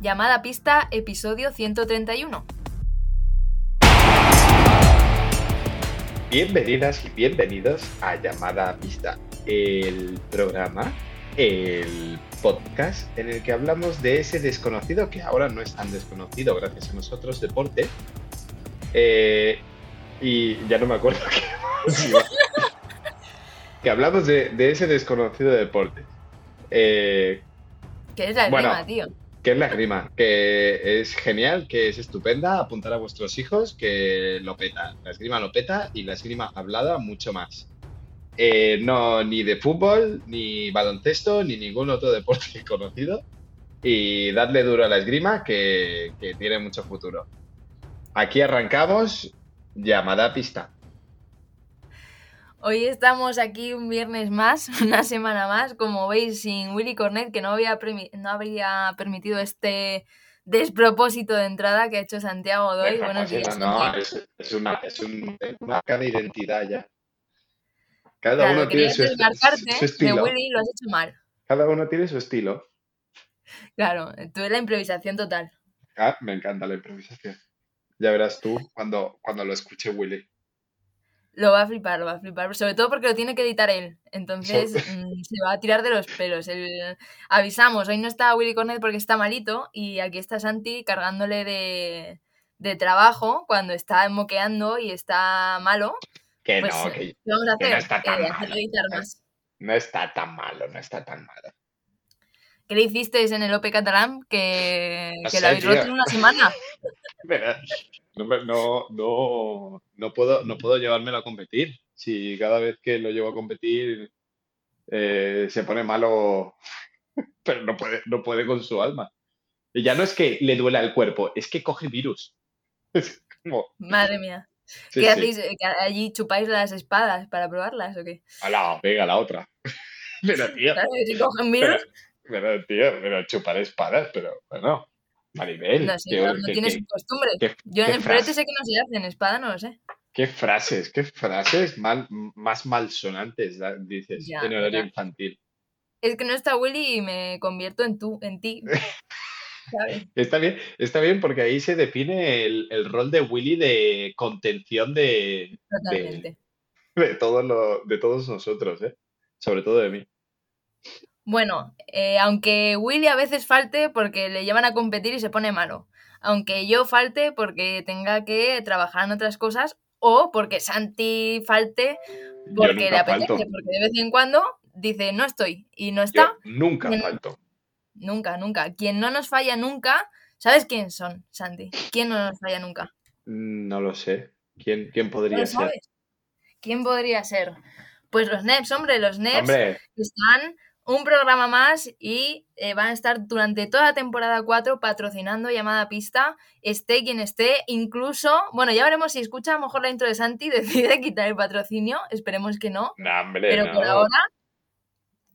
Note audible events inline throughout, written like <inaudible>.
Llamada Pista, episodio 131. Bienvenidas y bienvenidos a Llamada Pista, el programa, el podcast en el que hablamos de ese desconocido que ahora no es tan desconocido gracias a nosotros, deporte. Eh, y ya no me acuerdo <laughs> qué que hablamos de, de ese desconocido deporte. Eh, ¿Qué es la Bueno. rima, tío? Que es la esgrima, que es genial, que es estupenda, apuntar a vuestros hijos, que lo peta. La esgrima lo peta y la esgrima hablada mucho más. Eh, no, ni de fútbol, ni baloncesto, ni ningún otro deporte <laughs> conocido. Y dadle duro a la esgrima, que, que tiene mucho futuro. Aquí arrancamos, llamada pista. Hoy estamos aquí un viernes más, <laughs> una semana más, como veis, sin Willy Cornet, que no había, no habría permitido este despropósito de entrada que ha hecho Santiago Doy. Buenos días. no, es, es una, es un- marca de identidad ya. Cada Claro, uno tiene su, est- desmarcarte su de estilo. Willy lo has hecho mal. Cada uno tiene su estilo. Claro, tú eres la improvisación total. Ah, me encanta la improvisación. Ya verás tú cuando, cuando lo escuche Willy. Lo va a flipar, lo va a flipar, sobre todo porque lo tiene que editar él. Entonces mm, se va a tirar de los pelos. El- Avisamos, hoy no está Willy Cornet porque está malito y aquí está Santi cargándole de, de trabajo cuando está moqueando y está malo. Que Pues, no, que ¿qué vamos a que hacer? no está tan Eh, malo. más. no está tan malo, no está tan malo. ¿Qué le hicisteis en el OP catalán? Que, No que sé, lo habéis roto en una semana. <laughs> Pero no, no, no, no puedo, no puedo llevármelo a competir. Si cada vez que lo llevo a competir eh, se pone malo, <laughs> pero no puede, no puede con su alma. Y ya no es que le duela el cuerpo, es que coge virus. <laughs> Es como, Madre mía. sí, ¿Qué sí. hacéis? Que ¿Allí chupáis las espadas para probarlas o qué? Ala, venga, la otra. <laughs> Pero, tío, que si cogen pero, virus, pero, tío, pero chupar espadas, pero bueno, Maribel, no sé, qué- no, tiene qué- su costumbre. qué- Yo en el florete sé que no se hace, en espada no lo sé. qué frases, qué frases mal, más malsonantes dices Ya, en horario infantil. Es que no está Willy y me convierto en tú, en ti. ¿Sabes? <laughs> Está bien, está bien porque ahí se define el, el rol de Willy de contención de, Totalmente. de, todos lo- de todos nosotros, ¿eh? Sobre todo de mí. Bueno, eh, aunque Willy a veces falte porque le llevan a competir y se pone malo. Aunque yo falte porque tenga que trabajar en otras cosas. O porque Santi falte porque le apetece. falto. Porque de vez en cuando dice no estoy. Y no Yo está. nunca falto. Nunca, nunca. Quien no nos falla nunca. ¿Sabes quién son, Santi? ¿Quién no nos falla nunca? No lo sé. ¿Quién, quién ¿No podría ser? sabes? ¿Quién podría ser? Pues los NEPs, hombre, los NEPs Hombre, están un programa más y eh, van a estar durante toda la temporada 4 patrocinando llamada pista, esté quien esté, incluso, bueno, ya veremos si escucha a lo mejor la intro de Santi y <laughs> decide quitar el patrocinio, esperemos que no, hombre, pero no. por ahora,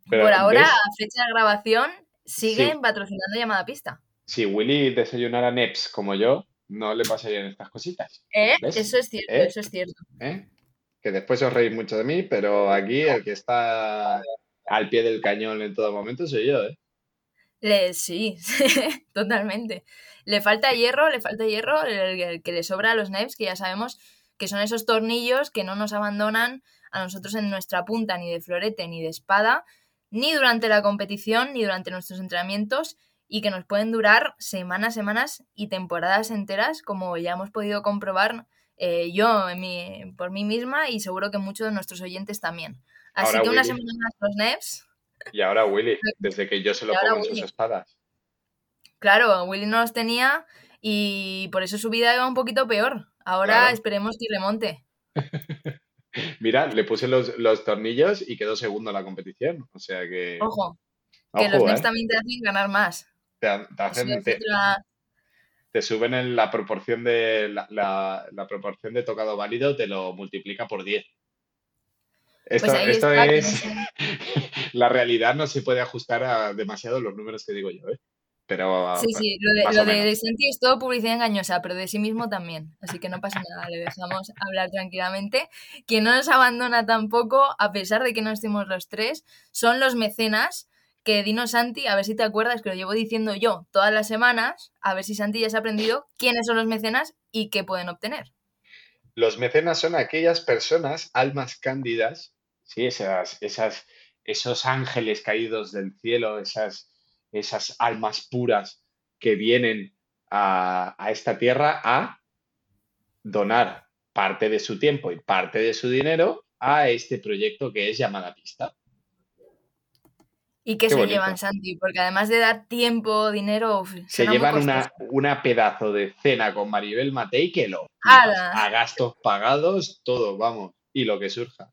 Pero, por ahora, ¿ves? a fecha de grabación, siguen Sí. patrocinando llamada pista. Si Willy desayunara Neps como yo, no le pasarían estas cositas. ¿Eh? Eso es cierto, ¿Eh? eso es cierto. ¿eh? Que después os reís mucho de mí, pero aquí el que está al pie del cañón en todo momento soy yo, ¿eh? Le, sí, <laughs> totalmente. Le falta hierro, le falta hierro, el, que le sobra a los knives, que ya sabemos que son esos tornillos que no nos abandonan a nosotros en nuestra punta, ni de florete, ni de espada, ni durante la competición, ni durante nuestros entrenamientos, y que nos pueden durar semanas, semanas y temporadas enteras, como ya hemos podido comprobar eh, yo en mi- por mí misma y seguro que muchos de nuestros oyentes también. Así Ahora, que una Willy. semana más los NEPs. Y ahora Willy, <laughs> desde que yo se lo pongo en sus espadas. Claro, Willy no los tenía y por eso su vida iba un poquito peor. Ahora Claro. esperemos que remonte. <laughs> Mira, le puse los, los tornillos y quedó segundo en la competición. O sea que. Ojo, que ojo, los ¿eh? NEPs también te hacen ganar más. Te, te Eso hacen- es te- otra- te suben en la proporción de la, la- la proporción de tocado válido, te lo multiplica por 10. Esto, Pues esto es. <laughs> la realidad no se puede ajustar a demasiado los números que digo yo, ¿eh? Pero. Sí, sí, lo de, lo de. Santi es todo publicidad engañosa, pero de sí mismo también. Así que no pasa nada, le dejamos hablar tranquilamente. Quien no nos abandona tampoco, a pesar de que no estemos los tres, son los mecenas que dinos Santi, a ver si te acuerdas, que lo llevo diciendo yo todas las semanas, a ver si Santi ya se ha aprendido quiénes son los mecenas y qué pueden obtener. Los mecenas son aquellas personas, almas cándidas, ¿sí? esas, esas, esos ángeles caídos del cielo, esas, esas almas puras que vienen a, a esta tierra a donar parte de su tiempo y parte de su dinero a este proyecto que es llamada pista. ¿Y qué, se llevan, Santi? Porque además de dar tiempo, dinero... Se llevan una, una, pedazo de cena con Maribel Matei que lo... A gastos pagados, todo, vamos. Y lo que surja.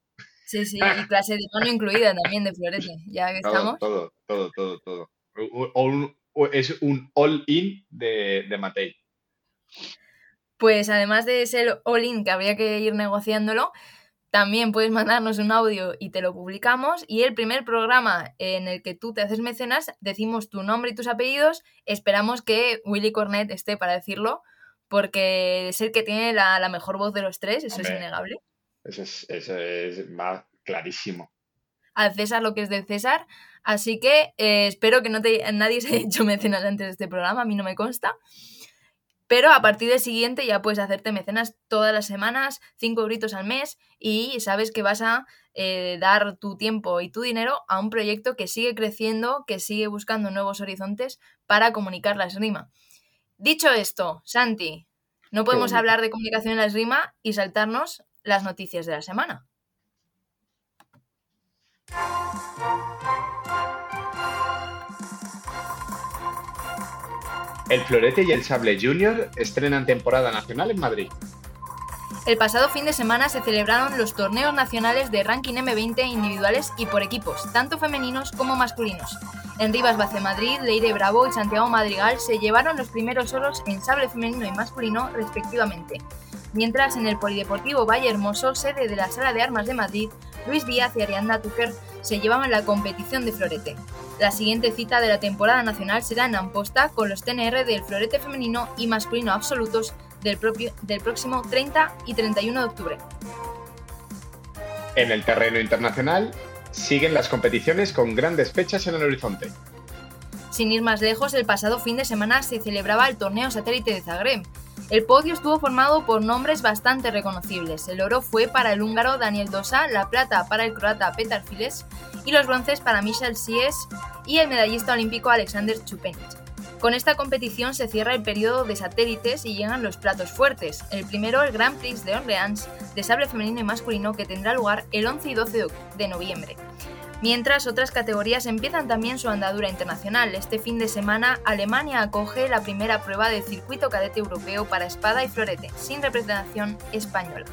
Sí, sí, y clase de mano incluida también de Florete, ya que estamos. Todo, todo, todo, todo. es un all-in de, de Matei. Pues además de ese all-in que habría que ir negociándolo, también puedes mandarnos un audio y te lo publicamos. Y el primer programa en el que tú te haces mecenas, decimos tu nombre y tus apellidos. Esperamos que Willy Cornet esté para decirlo, porque es el que tiene la, mejor voz de los tres, eso es innegable. Eso es, eso es más clarísimo. Al César lo que es del César. Así que eh, espero que no te, nadie se <laughs> haya hecho mecenas antes de este programa, a mí no me consta. Pero a partir del siguiente ya puedes hacerte mecenas todas las semanas, cinco gritos al mes y sabes que vas a eh, dar tu tiempo y tu dinero a un proyecto que sigue creciendo, que sigue buscando nuevos horizontes para comunicar la esgrima. Dicho esto, Santi, no podemos hablar de comunicación en la esgrima y saltarnos las noticias de la semana. El Florete y el Sable Junior estrenan temporada nacional en Madrid. El pasado fin de semana se celebraron los torneos nacionales de ranking M20 individuales y por equipos, tanto femeninos como masculinos. En Rivas Bace Madrid, Leire Bravo y Santiago Madrigal se llevaron los primeros oros en sable femenino y masculino respectivamente. Mientras en el Polideportivo Valle Hermoso, sede de la Sala de Armas de Madrid, Luis Díaz y Arianda Tucker se llevaban la competición de florete. La siguiente cita de la temporada nacional será en Amposta con los TNR del florete femenino y masculino absolutos del, propio, del próximo 30 y 31 de octubre. En el terreno internacional siguen las competiciones con grandes fechas en el horizonte. Sin ir más lejos, el pasado fin de semana se celebraba el torneo satélite de Zagreb. El podio estuvo formado por nombres bastante reconocibles. El oro fue para el húngaro Daniel Dosa, la plata para el croata Petar Files y los bronces para Michel Sies y el medallista olímpico Alexander Chupenic. Con esta competición se cierra el periodo de satélites y llegan los platos fuertes. El primero, el Grand Prix de Orleans, de sable femenino y masculino, que tendrá lugar el 11 y 12 de noviembre. Mientras otras categorías empiezan también su andadura internacional. Este fin de semana Alemania acoge la primera prueba del circuito cadete europeo para espada y florete, sin representación española.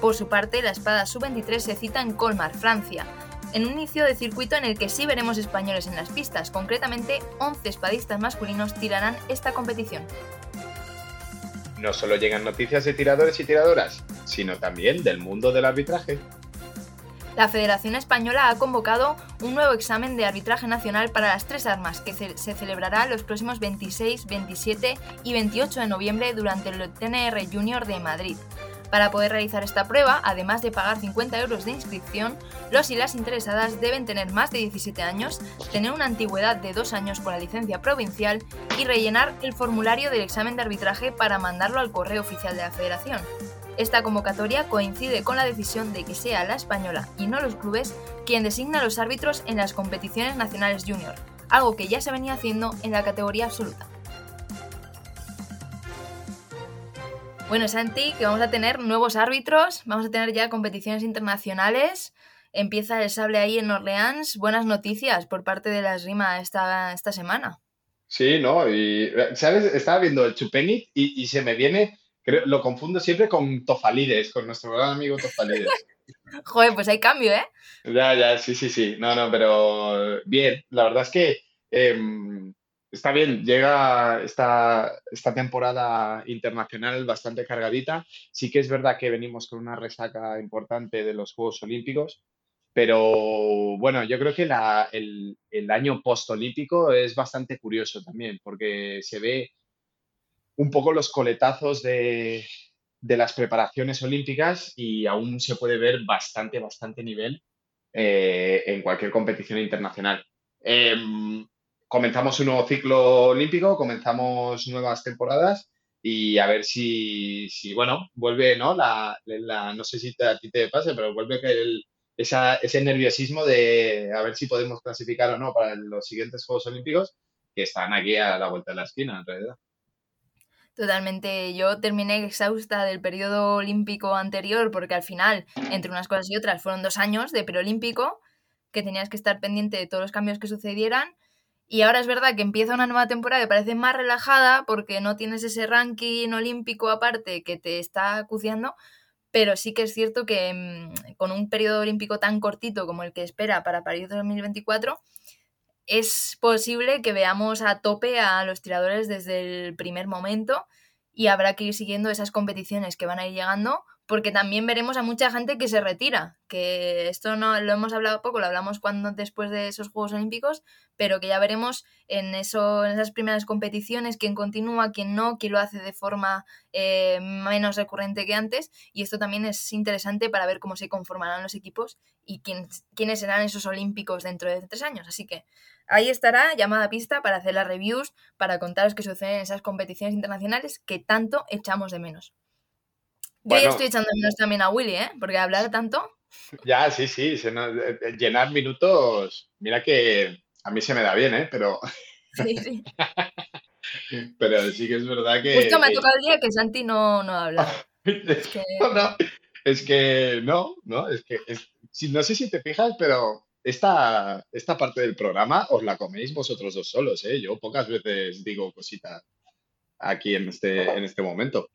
Por su parte, la espada sub-23 se cita en Colmar, Francia en un inicio de circuito en el que sí veremos españoles en las pistas. Concretamente, 11 espadistas masculinos tirarán esta competición. No solo llegan noticias de tiradores y tiradoras, sino también del mundo del arbitraje. La Federación Española ha convocado un nuevo examen de arbitraje nacional para las tres armas que se celebrará los próximos 26, 27 y 28 de noviembre durante el TNR Junior de Madrid. Para poder realizar esta prueba, además de pagar 50 euros de inscripción, los y las interesadas deben tener más de 17 años, tener una antigüedad de 2 años con la licencia provincial y rellenar el formulario del examen de arbitraje para mandarlo al correo oficial de la Federación. Esta convocatoria coincide con la decisión de que sea la española y no los clubes quien designa a los árbitros en las competiciones nacionales junior, algo que ya se venía haciendo en la categoría absoluta. Bueno, Santi, que vamos a tener nuevos árbitros, vamos a tener ya competiciones internacionales. Empieza el sable ahí en Orleans. Buenas noticias por parte de la esgrima esta, esta semana. Sí, ¿no? Y, ¿sabes? Estaba viendo el Chupenic y, se me viene, creo, lo confundo siempre con Tofalides, con nuestro gran amigo Tofalides. <laughs> Joder, pues hay cambio, ¿eh? Ya, ya, sí, sí, sí. No, no, pero bien. La verdad es que em, está bien, llega esta, esta temporada internacional bastante cargadita. Sí que es verdad que venimos con una resaca importante de los Juegos Olímpicos, pero bueno, yo creo que el, el, año post-olímpico es bastante curioso también, porque se ve un poco los coletazos de, de las preparaciones olímpicas y aún se puede ver bastante, bastante nivel eh, en cualquier competición internacional. em, comenzamos un nuevo ciclo olímpico, comenzamos nuevas temporadas y a ver si, si bueno, vuelve, ¿no? La, no sé si te- a ti te pasa, pero vuelve el, esa- ese nerviosismo de a ver si podemos clasificar o no para los siguientes Juegos Olímpicos, que están aquí a la vuelta de la esquina, en realidad. Totalmente. Yo terminé exhausta del periodo olímpico anterior porque al final, entre unas cosas y otras, fueron dos años de preolímpico que tenías que estar pendiente de todos los cambios que sucedieran. Y ahora es verdad que empieza una nueva temporada que parece más relajada porque no tienes ese ranking olímpico aparte que te está acuciando, pero sí que es cierto que mm, con un periodo olímpico tan cortito como el que espera para París 2024, es posible que veamos a tope a los tiradores desde el primer momento y habrá que ir siguiendo esas competiciones que van a ir llegando porque también veremos a mucha gente que se retira, que esto no lo hemos hablado poco, lo hablamos cuando después de esos Juegos Olímpicos, pero que ya veremos en eso, en esas primeras competiciones quién continúa, quién no, quién lo hace de forma eh, menos recurrente que antes, y esto también es interesante para ver cómo se conformarán los equipos y quién, quiénes serán esos olímpicos dentro de tres años. Así que ahí estará llamada pista para hacer las reviews, para contaros qué sucede en esas competiciones internacionales que tanto echamos de menos. Yo ya Bueno. estoy echando menos también a Willy, ¿eh? Porque hablar tanto. Ya, sí, sí, nos- eh, eh, llenar minutos, mira que a mí se me da bien, ¿eh? Pero, <laughs> Sí, sí. pero sí que es verdad que... Justo me ha tocado el día que Santi no, no habla. <laughs> Es que No, no, es que no, no, es que es- no sé si te fijas, pero esta, esta parte del programa os la coméis vosotros dos solos, ¿eh? Yo pocas veces digo cositas aquí en este, en este momento.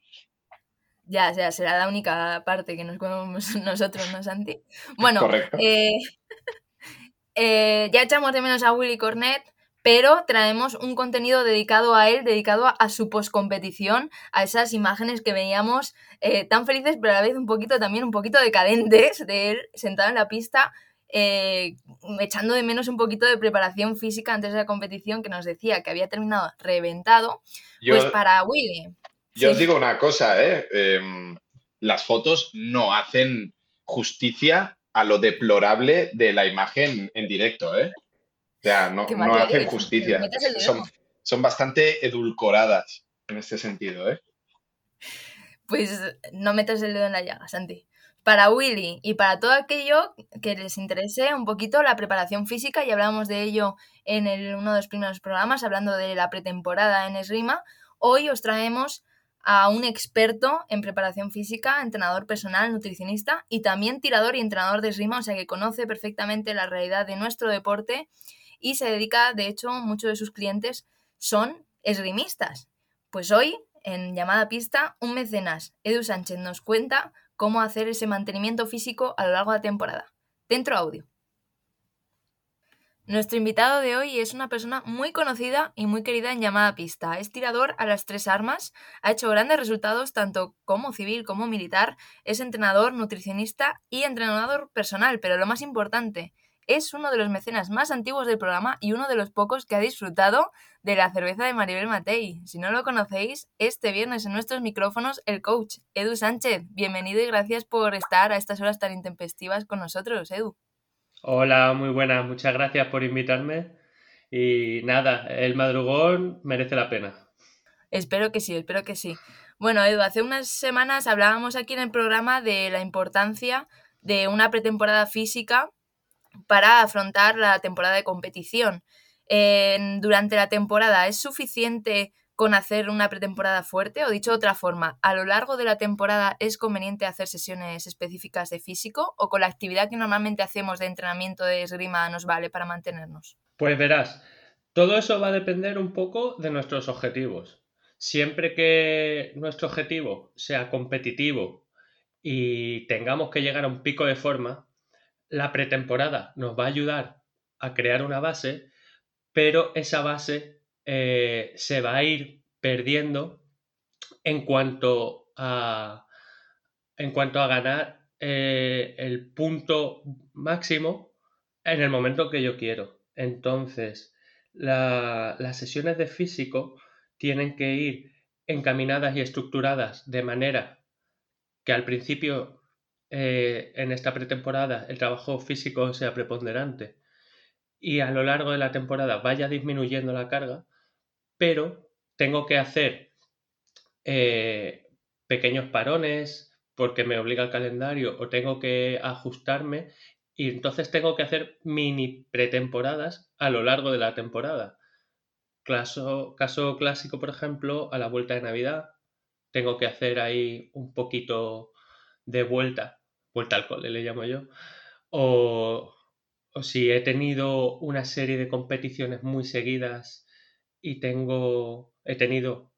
Ya, será la única parte que nos comemos <laughs> nosotros, ¿no, Santi? <laughs> Bueno, Correcto. eh, eh, ya echamos de menos a Willy Cornet, pero traemos un contenido dedicado a él, dedicado a, a su poscompetición, a esas imágenes que veíamos eh, tan felices, pero a la vez un poquito también un poquito decadentes de él sentado en la pista, eh, echando de menos un poquito de preparación física antes de la competición, que nos decía que había terminado reventado. Yo, Pues para Willy. Yo os digo una cosa, ¿eh? Em, las fotos no hacen justicia a lo deplorable de la imagen en directo, ¿eh? O sea, no, hacen justicia. Son, son bastante edulcoradas en este sentido, ¿eh? Pues no metas el dedo en la llaga, Santi. Para Willy y para todo aquello que les interese un poquito la preparación física, y hablamos de ello en el- uno de los primeros programas, hablando de la pretemporada en Esgrima, hoy os traemos a un experto en preparación física, entrenador personal, nutricionista y también tirador y entrenador de esgrima, o sea que conoce perfectamente la realidad de nuestro deporte y se dedica, de hecho, muchos de sus clientes son esgrimistas. Pues hoy, en llamada pista, un mecenas, Edu Sánchez, nos cuenta cómo hacer ese mantenimiento físico a lo largo de la temporada. Dentro audio. Nuestro invitado de hoy es una persona muy conocida y muy querida en llamada pista. Es tirador a las tres armas, ha hecho grandes resultados tanto como civil como militar, es entrenador, nutricionista y entrenador personal, pero lo más importante, es uno de los mecenas más antiguos del programa y uno de los pocos que ha disfrutado de la cerveza de Maribel Matei. Si no lo conocéis, este viernes en nuestros micrófonos el coach Edu Sánchez. Bienvenido y gracias por estar a estas horas tan intempestivas con nosotros, Edu. Hola, muy buenas, muchas gracias por invitarme. Y nada, el madrugón merece la pena. Espero que sí, espero que sí. Bueno, Edu, hace unas semanas hablábamos aquí en el programa de la importancia de una pretemporada física para afrontar la temporada de competición. Durante la temporada, ¿es suficiente con hacer una pretemporada fuerte? O dicho de otra forma, ¿a lo largo de la temporada es conveniente hacer sesiones específicas de físico o con la actividad que normalmente hacemos de entrenamiento de esgrima nos vale para mantenernos? Pues verás, todo eso va a depender un poco de nuestros objetivos. Siempre que nuestro objetivo sea competitivo y tengamos que llegar a un pico de forma, la pretemporada nos va a ayudar a crear una base, pero esa base eh, se va a ir perdiendo en cuanto a, en cuanto a ganar eh, el punto máximo en el momento que yo quiero. Entonces, la- las sesiones de físico tienen que ir encaminadas y estructuradas de manera que al principio eh, en esta pretemporada el trabajo físico sea preponderante y a lo largo de la temporada vaya disminuyendo la carga, pero tengo que hacer eh, pequeños parones porque me obliga el calendario o tengo que ajustarme y entonces tengo que hacer mini pretemporadas a lo largo de la temporada. Caso, clásico, por ejemplo, a la vuelta de Navidad, tengo que hacer ahí un poquito de vuelta, vuelta al cole le llamo yo, o si he tenido una serie de competiciones muy seguidas y tengo, he tenido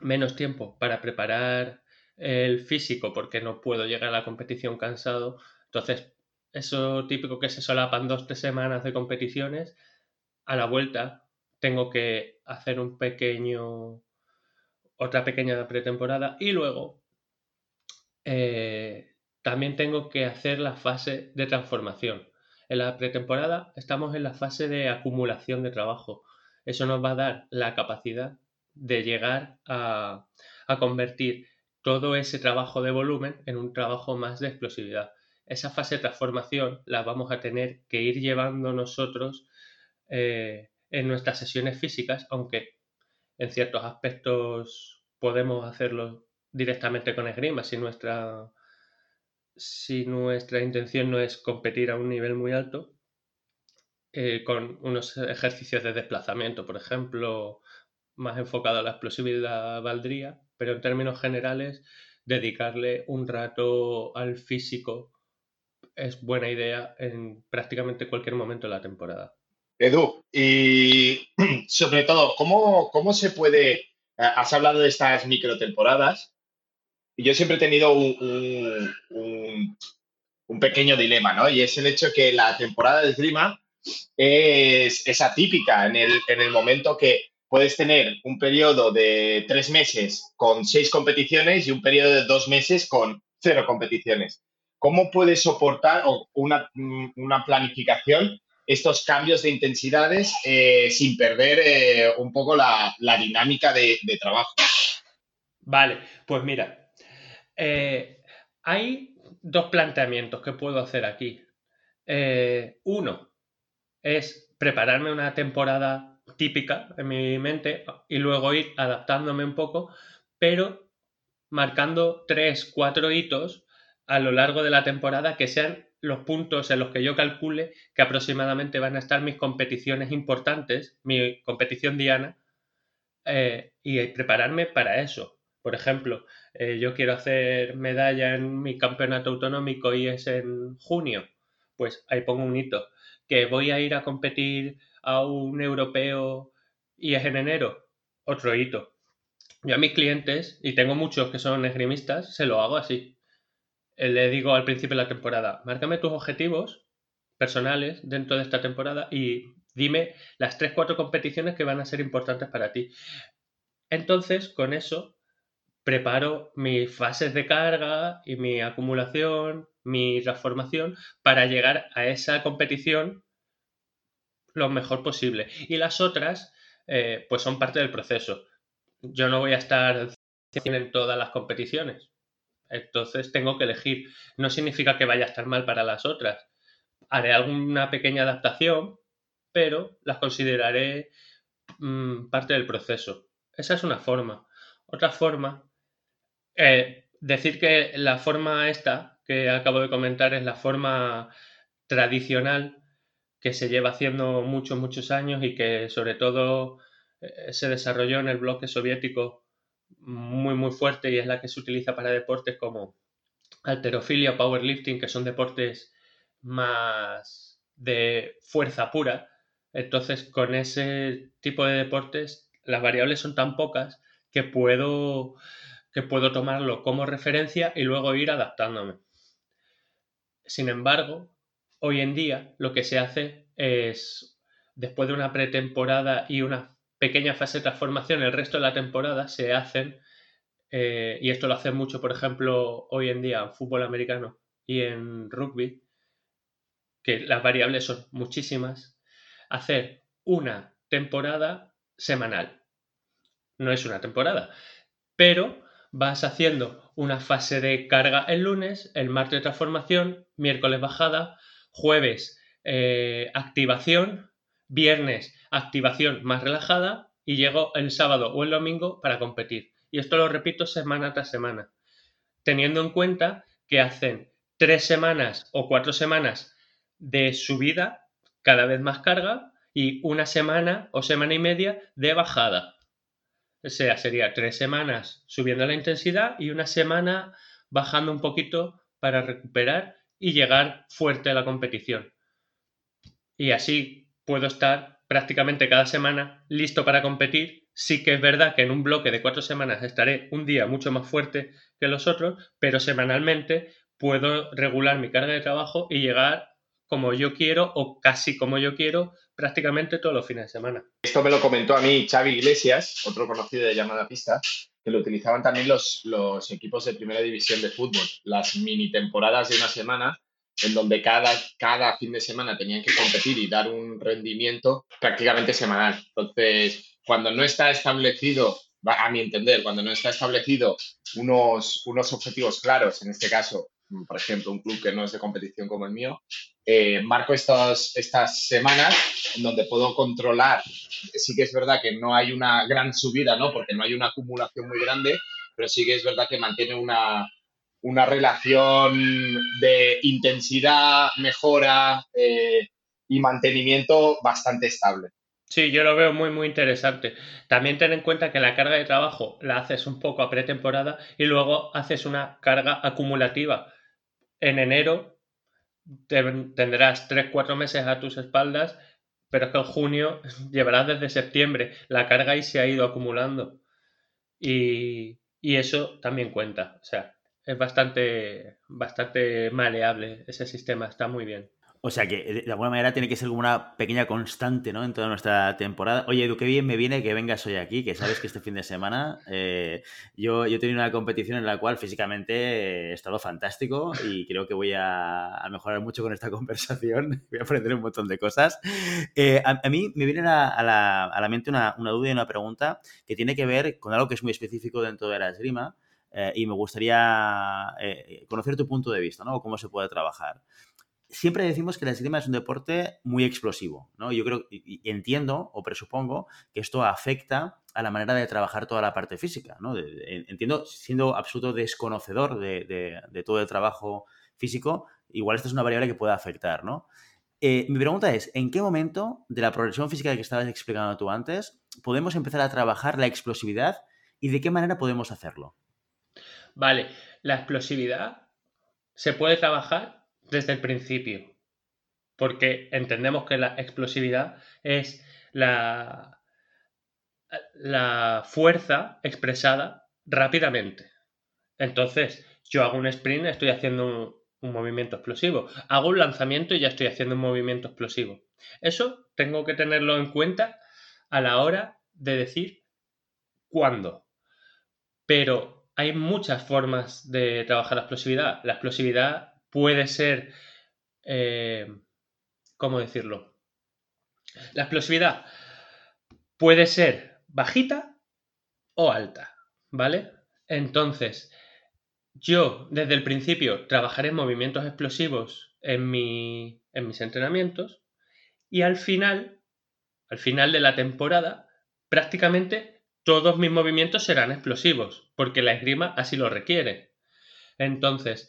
menos tiempo para preparar el físico porque no puedo llegar a la competición cansado, entonces eso típico que se solapan dos, tres semanas de competiciones, a la vuelta tengo que hacer un pequeño, otra pequeña pretemporada y luego eh, también tengo que hacer la fase de transformación. En la pretemporada estamos en la fase de acumulación de trabajo. Eso nos va a dar la capacidad de llegar a, convertir todo ese trabajo de volumen en un trabajo más de explosividad. Esa fase de transformación la vamos a tener que ir llevando nosotros eh, en nuestras sesiones físicas, aunque en ciertos aspectos podemos hacerlo directamente con esgrima si nuestra, si nuestra intención no es competir a un nivel muy alto, eh, con unos ejercicios de desplazamiento, por ejemplo, más enfocado a la explosividad valdría, pero en términos generales, dedicarle un rato al físico es buena idea en prácticamente cualquier momento de la temporada. Edu, y <clears throat> sobre todo, ¿cómo, cómo se puede, eh, has hablado de estas microtemporadas, y yo siempre he tenido un, un, pequeño dilema, ¿no? Y es el hecho que la temporada de esgrima es, atípica en el, en el momento que puedes tener un periodo de tres meses con seis competiciones y un periodo de dos meses con cero competiciones. ¿Cómo puedes soportar una, una planificación estos cambios de intensidades eh, sin perder eh, un poco la, la dinámica de, de, trabajo? Vale, pues mira, eh, hay dos planteamientos que puedo hacer aquí. uno es prepararme una temporada típica en mi mente y luego ir adaptándome un poco, pero marcando tres, cuatro hitos a lo largo de la temporada que sean los puntos en los que yo calcule que aproximadamente van a estar mis competiciones importantes, mi competición diana, eh, y prepararme para eso. Por ejemplo, eh, yo quiero hacer medalla en mi campeonato autonómico y es en junio, pues ahí pongo un hito. Que voy a ir a competir a un europeo y es en enero, otro hito. Yo a mis clientes, y tengo muchos que son esgrimistas, se lo hago así. Eh, le digo al principio de la temporada, márcame tus objetivos personales dentro de esta temporada y dime las 3-4 competiciones que van a ser importantes para ti. Entonces, con eso, preparo mis fases de carga y mi acumulación, mi transformación para llegar a esa competición lo mejor posible. Y las otras, eh, pues son parte del proceso. Yo no voy a estar en todas las competiciones. Entonces tengo que elegir. No significa que vaya a estar mal para las otras. Haré alguna pequeña adaptación, pero las consideraré mmm, parte del proceso. Esa es una forma. Otra forma, eh, decir que la forma esta que acabo de comentar es la forma tradicional que se lleva haciendo muchos, muchos años y que sobre todo eh, se desarrolló en el bloque soviético muy, muy fuerte y es la que se utiliza para deportes como alterofilia o powerlifting, que son deportes más de fuerza pura. Entonces, con ese tipo de deportes, las variables son tan pocas que puedo, que puedo tomarlo como referencia y luego ir adaptándome. Sin embargo, hoy en día lo que se hace es, después de una pretemporada y una pequeña fase de transformación, el resto de la temporada se hacen, eh, y esto lo hacen mucho, por ejemplo, hoy en día en fútbol americano y en rugby, que las variables son muchísimas, hacer una temporada semanal. No es una temporada, pero vas haciendo una fase de carga el lunes, el martes transformación, miércoles bajada, jueves eh, activación, viernes activación más relajada y llego el sábado o el domingo para competir. Y esto lo repito semana tras semana, teniendo en cuenta que hacen tres semanas o cuatro semanas de subida, cada vez más carga, y una semana o semana y media de bajada. Sea, sería tres semanas subiendo la intensidad y una semana bajando un poquito para recuperar y llegar fuerte a la competición. Y así puedo estar prácticamente cada semana listo para competir. Sí que es verdad que en un bloque de cuatro semanas estaré un día mucho más fuerte que los otros, pero semanalmente puedo regular mi carga de trabajo y llegar como yo quiero o casi como yo quiero prácticamente todos los fines de semana. Esto me lo comentó a mí Xavi Iglesias, otro conocido de llamada pista, que lo utilizaban también los, los equipos de primera división de fútbol, las mini temporadas de una semana, en donde cada, cada fin de semana tenían que competir y dar un rendimiento prácticamente semanal. Entonces, cuando no está establecido, a mi entender, cuando no está establecido unos, unos objetivos claros, en este caso por ejemplo, un club que no es de competición como el mío, eh, marco estas, estas semanas en donde puedo controlar. Sí que es verdad que no hay una gran subida, ¿no? Porque no hay una acumulación muy grande, pero sí que es verdad que mantiene una, una relación de intensidad, mejora eh, y mantenimiento bastante estable. Sí, yo lo veo muy, muy interesante. También ten en cuenta que la carga de trabajo la haces un poco a pretemporada y luego haces una carga acumulativa en enero tendrás 3-4 meses a tus espaldas, pero es que en junio <laughs> llevarás desde septiembre. La carga y se ha ido acumulando. Y, y eso también cuenta. O sea, es bastante, bastante maleable ese sistema, está muy bien. O sea que de alguna manera tiene que ser como una pequeña constante, ¿no? En toda nuestra temporada. Oye, Edu, qué bien me viene que vengas hoy aquí, que sabes que este fin de semana eh, yo, yo tenido una competición en la cual físicamente he estado fantástico y creo que voy a, mejorar mucho con esta <laughs> conversación. Voy a aprender un montón de cosas. Eh, a, mí me viene a, la, mente una, duda y una pregunta que tiene que ver con algo que es muy específico dentro de la esgrima. Eh, y me gustaría conocer tu punto de vista, ¿no? Cómo se puede trabajar siempre decimos que la esgrima es un deporte muy explosivo, ¿no? Yo creo, y entiendo o presupongo que esto afecta a la manera de trabajar toda la parte física, ¿no? entiendo, siendo absoluto desconocedor de, todo el trabajo físico, igual esta es una variable que puede afectar, ¿no? Eh, mi pregunta es, ¿en qué momento de la progresión física que estabas explicando tú antes podemos empezar a trabajar la explosividad y de qué manera podemos hacerlo? Vale, la explosividad se puede trabajar desde el principio, porque entendemos que la explosividad es la, la fuerza expresada rápidamente. Entonces, yo hago un sprint, estoy haciendo un, un, movimiento explosivo. Hago un lanzamiento y ya estoy haciendo un movimiento explosivo. Eso tengo que tenerlo en cuenta a la hora de decir cuándo. Pero hay muchas formas de trabajar la explosividad. La explosividad puede ser, eh, ¿cómo decirlo? La explosividad puede ser bajita o alta, ¿vale? Entonces, yo desde el principio trabajaré movimientos explosivos en, en mis entrenamientos y al final, al final de la temporada, prácticamente todos mis movimientos serán explosivos, porque la esgrima así lo requiere. Entonces,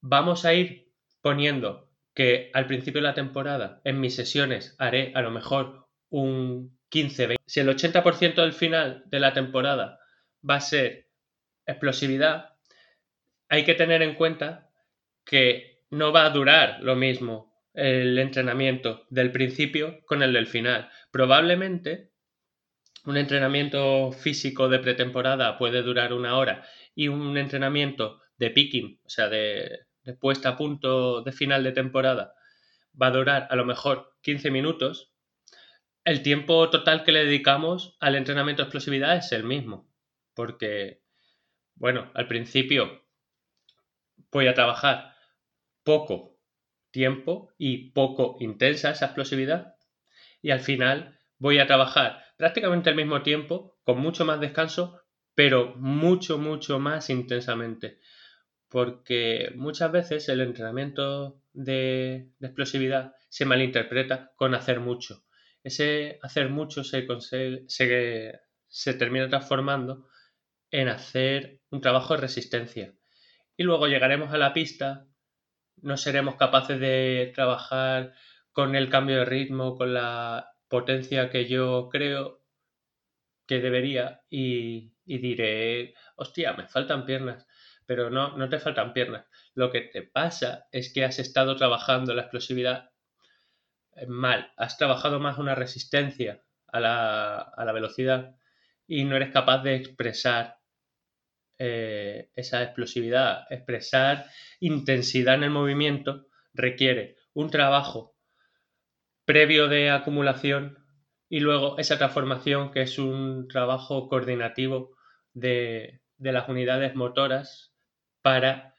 vamos a ir poniendo que al principio de la temporada en mis sesiones haré a lo mejor un 15-20. Si el 80% del final de la temporada va a ser explosividad, hay que tener en cuenta que no va a durar lo mismo el entrenamiento del principio con el del final. Probablemente un entrenamiento físico de pretemporada puede durar una hora y un entrenamiento de picking, o sea, de, de puesta a punto de final de temporada va a durar a lo mejor 15 minutos, el tiempo total que le dedicamos al entrenamiento de explosividad es el mismo. Porque, bueno, al principio voy a trabajar poco tiempo y poco intensa esa explosividad y al final voy a trabajar prácticamente el mismo tiempo con mucho más descanso pero mucho mucho más intensamente porque muchas veces el entrenamiento de, explosividad se malinterpreta con hacer mucho. Ese hacer mucho se, se, se termina transformando en hacer un trabajo de resistencia. Y luego llegaremos a la pista, no seremos capaces de trabajar con el cambio de ritmo, con la potencia que yo creo que debería y, y diré, hostia, me faltan piernas pero no, no te faltan piernas. Lo que te pasa es que has estado trabajando la explosividad mal, has trabajado más una resistencia a la, velocidad y no eres capaz de expresar eh, esa explosividad, expresar intensidad en el movimiento requiere un trabajo previo de acumulación y luego esa transformación que es un trabajo coordinativo de, de las unidades motoras para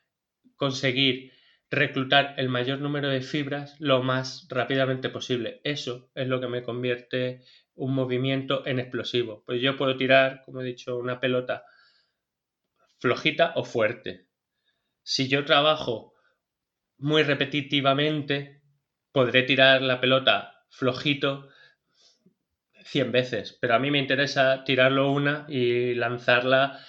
conseguir reclutar el mayor número de fibras lo más rápidamente posible. Eso es lo que me convierte un movimiento en explosivo. Pues yo puedo tirar, como he dicho, una pelota flojita o fuerte. Si yo trabajo muy repetitivamente, podré tirar la pelota flojito 100 veces, pero a mí me interesa tirarlo una y lanzarla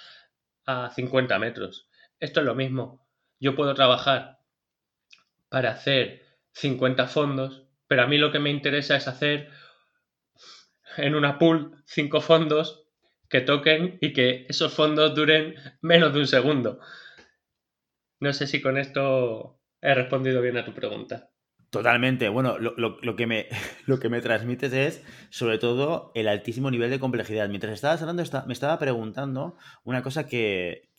a 50 metros. Esto es lo mismo. Yo puedo trabajar para hacer 50 fondos, pero a mí lo que me interesa es hacer en una pool 5 fondos que toquen y que esos fondos duren menos de un segundo. No sé si con esto he respondido bien a tu pregunta. Totalmente. Bueno, lo, que me, <laughs> lo que me transmites es, sobre todo, el altísimo nivel de complejidad. Mientras estabas hablando, me estaba preguntando una cosa que,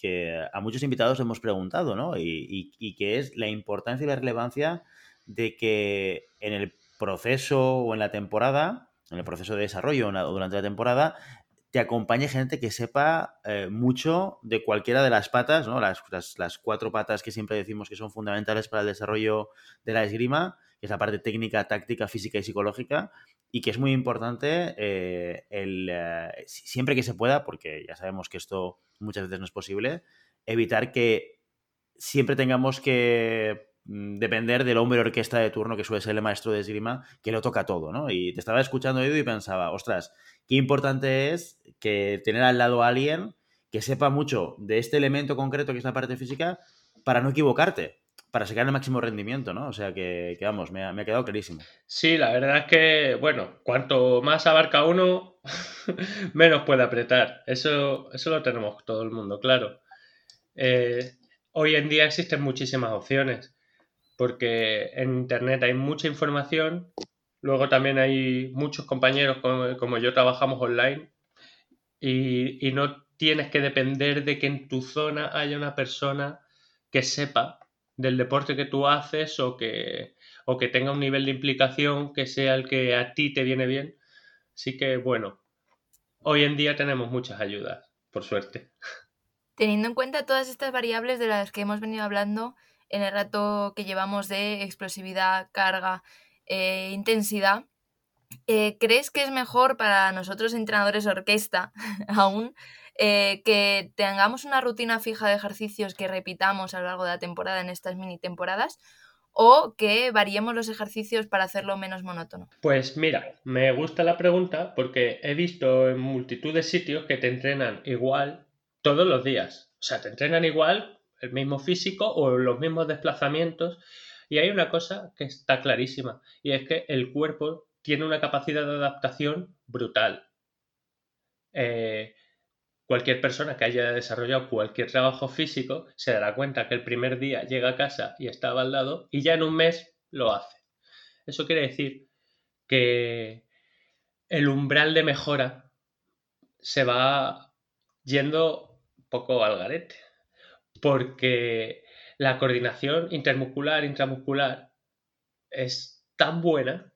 a muchos invitados hemos preguntado, ¿no? Y, que es la importancia y la relevancia de que en el proceso o en la temporada, en el proceso de desarrollo o durante la temporada, te acompañe gente que sepa eh, mucho de cualquiera de las patas, ¿no? Las, las, cuatro patas que siempre decimos que son fundamentales para el desarrollo de la esgrima, que es la parte técnica, táctica, física y psicológica, y que es muy importante eh, el, eh, siempre que se pueda, porque ya sabemos que esto muchas veces no es posible, evitar que siempre tengamos que mm, depender del hombre orquesta de turno que suele ser el maestro de esgrima, que lo toca todo, ¿no? Y te estaba escuchando y pensaba, ostras, qué importante es que tener al lado a alguien que sepa mucho de este elemento concreto que es la parte física para no equivocarte para sacar el máximo rendimiento, ¿no? O sea que, vamos, me ha, quedado clarísimo. Sí, la verdad es que, bueno, cuanto más abarca uno, <laughs> menos puede apretar. Eso, eso lo tenemos todo el mundo, claro. Eh, hoy en día existen muchísimas opciones, porque en Internet hay mucha información, luego también hay muchos compañeros como, yo trabajamos online y, y no tienes que depender de que en tu zona haya una persona que sepa del deporte que tú haces o que, o que tenga un nivel de implicación que sea el que a ti te viene bien. Así que bueno, hoy en día tenemos muchas ayudas, por suerte. Teniendo en cuenta todas estas variables de las que hemos venido hablando en el rato que llevamos de explosividad, carga, e intensidad, eh, ¿crees que es mejor para nosotros entrenadores orquesta <laughs> aún eh, que tengamos una rutina fija de ejercicios que repitamos a lo largo de la temporada en estas mini temporadas o que variemos los ejercicios para hacerlo menos monótono? Pues mira, me gusta la pregunta porque he visto en multitud de sitios que te entrenan igual todos los días. O sea, te entrenan igual el mismo físico o los mismos desplazamientos. Y hay una cosa que está clarísima y es que el cuerpo tiene una capacidad de adaptación brutal. Eh, Cualquier persona que haya desarrollado cualquier trabajo físico se dará cuenta que el primer día llega a casa y está baldado y ya en un mes lo hace. Eso quiere decir que el umbral de mejora se va yendo poco al garete, porque la coordinación intermuscular, intramuscular es tan buena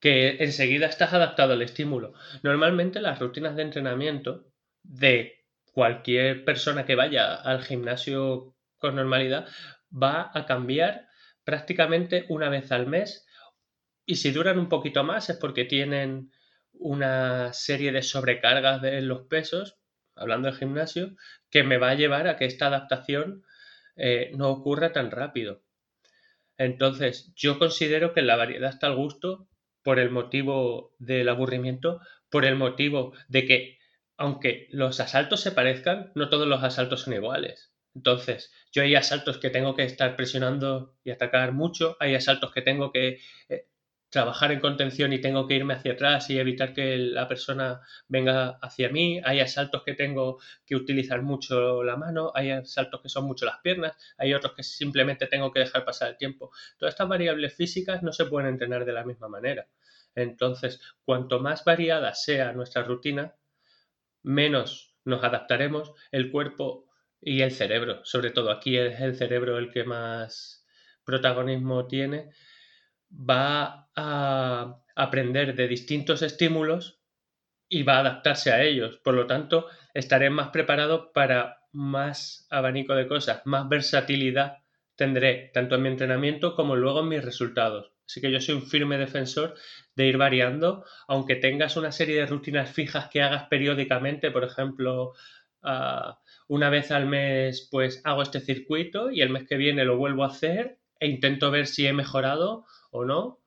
que enseguida estás adaptado al estímulo. Normalmente las rutinas de entrenamiento de cualquier persona que vaya al gimnasio con normalidad va a cambiar prácticamente una vez al mes y si duran un poquito más es porque tienen una serie de sobrecargas de los pesos, hablando del gimnasio, que me va a llevar a que esta adaptación eh, no ocurra tan rápido. Entonces, yo considero que la variedad está al gusto por el motivo del aburrimiento, por el motivo de que, aunque los asaltos se parezcan, no todos los asaltos son iguales. Entonces, yo hay asaltos que tengo que estar presionando y atacar mucho, hay asaltos que tengo que eh, trabajar en contención y tengo que irme hacia atrás y evitar que la persona venga hacia mí, hay asaltos que tengo que utilizar mucho la mano, hay asaltos que son mucho las piernas, hay otros que simplemente tengo que dejar pasar el tiempo. Todas estas variables físicas no se pueden entrenar de la misma manera. Entonces, cuanto más variada sea nuestra rutina, menos nos adaptaremos, el cuerpo y el cerebro, sobre todo aquí es el cerebro el que más protagonismo tiene, va a aprender de distintos estímulos y va a adaptarse a ellos. Por lo tanto, estaré más preparado para más abanico de cosas, más versatilidad tendré tanto en mi entrenamiento como luego en mis resultados. Así que yo soy un firme defensor de ir variando, aunque tengas una serie de rutinas fijas que hagas periódicamente, por ejemplo, ah, una vez al mes pues hago este circuito y el mes que viene lo vuelvo a hacer e intento ver si he mejorado o no.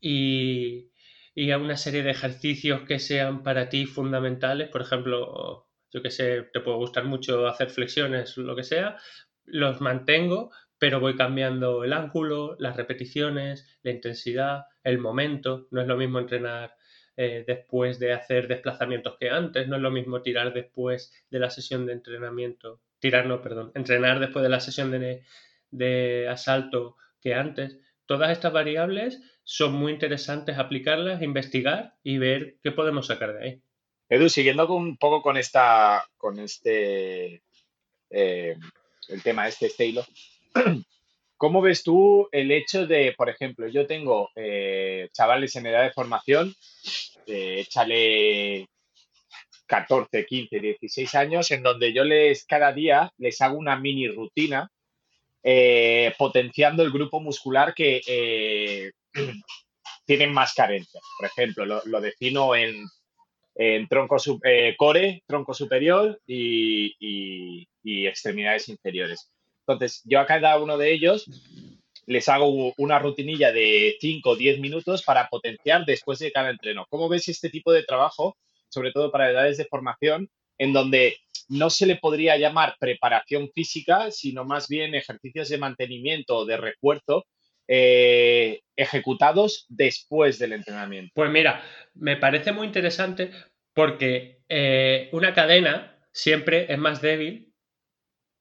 Y, y a una serie de ejercicios que sean para ti fundamentales, por ejemplo, yo que sé, te puede gustar mucho hacer flexiones, lo que sea, los mantengo, pero voy cambiando el ángulo, las repeticiones, la intensidad, el momento. No es lo mismo entrenar eh, después de hacer desplazamientos que antes, no es lo mismo tirar después de la sesión de entrenamiento, tirar no, perdón, entrenar después de la sesión de, de asalto que antes. Todas estas variables son muy interesantes aplicarlas, investigar y ver qué podemos sacar de ahí. Edu, siguiendo un poco con esta, con este, eh, el tema este estilo, <clears throat> ¿cómo ves tú el hecho de, por ejemplo, yo tengo eh, chavales en edad de formación, eh, échale 14, 15, 16 años, en donde yo les cada día les hago una mini rutina eh, potenciando el grupo muscular que eh, <clears throat> tienen más carencia. Por ejemplo, lo, defino en, tronco eh, core, tronco superior y, extremidades inferiores. Entonces, yo a cada uno de ellos les hago una rutinilla de 5 o 10 minutos para potenciar después de cada entreno. ¿Cómo ves este tipo de trabajo, sobre todo para edades de formación, en donde no se le podría llamar preparación física, sino más bien ejercicios de mantenimiento o de refuerzo eh, ejecutados después del entrenamiento. Pues mira, me parece muy interesante porque eh, una cadena siempre es más débil,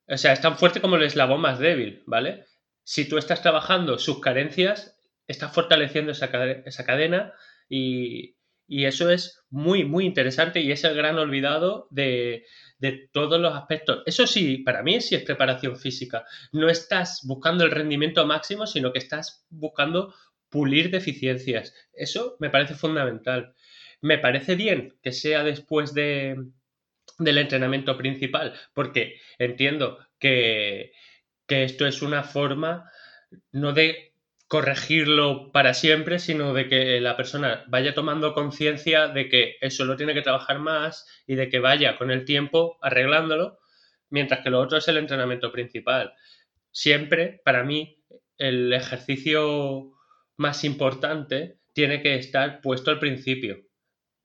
o sea, es tan fuerte como el eslabón más débil, ¿vale? Si tú estás trabajando sus carencias, estás fortaleciendo esa, esa cadena y, y eso es muy, muy interesante y es el gran olvidado de, de todos los aspectos. Eso sí, para mí sí es preparación física. No estás buscando el rendimiento máximo, sino que estás buscando pulir deficiencias. Eso me parece fundamental. Me parece bien que sea después de, del entrenamiento principal, porque entiendo que, que esto es una forma no de corregirlo para siempre, sino de que la persona vaya tomando conciencia de que eso lo tiene que trabajar más y de que vaya con el tiempo arreglándolo, mientras que lo otro es el entrenamiento principal. Siempre, para mí, el ejercicio más importante tiene que estar puesto al principio.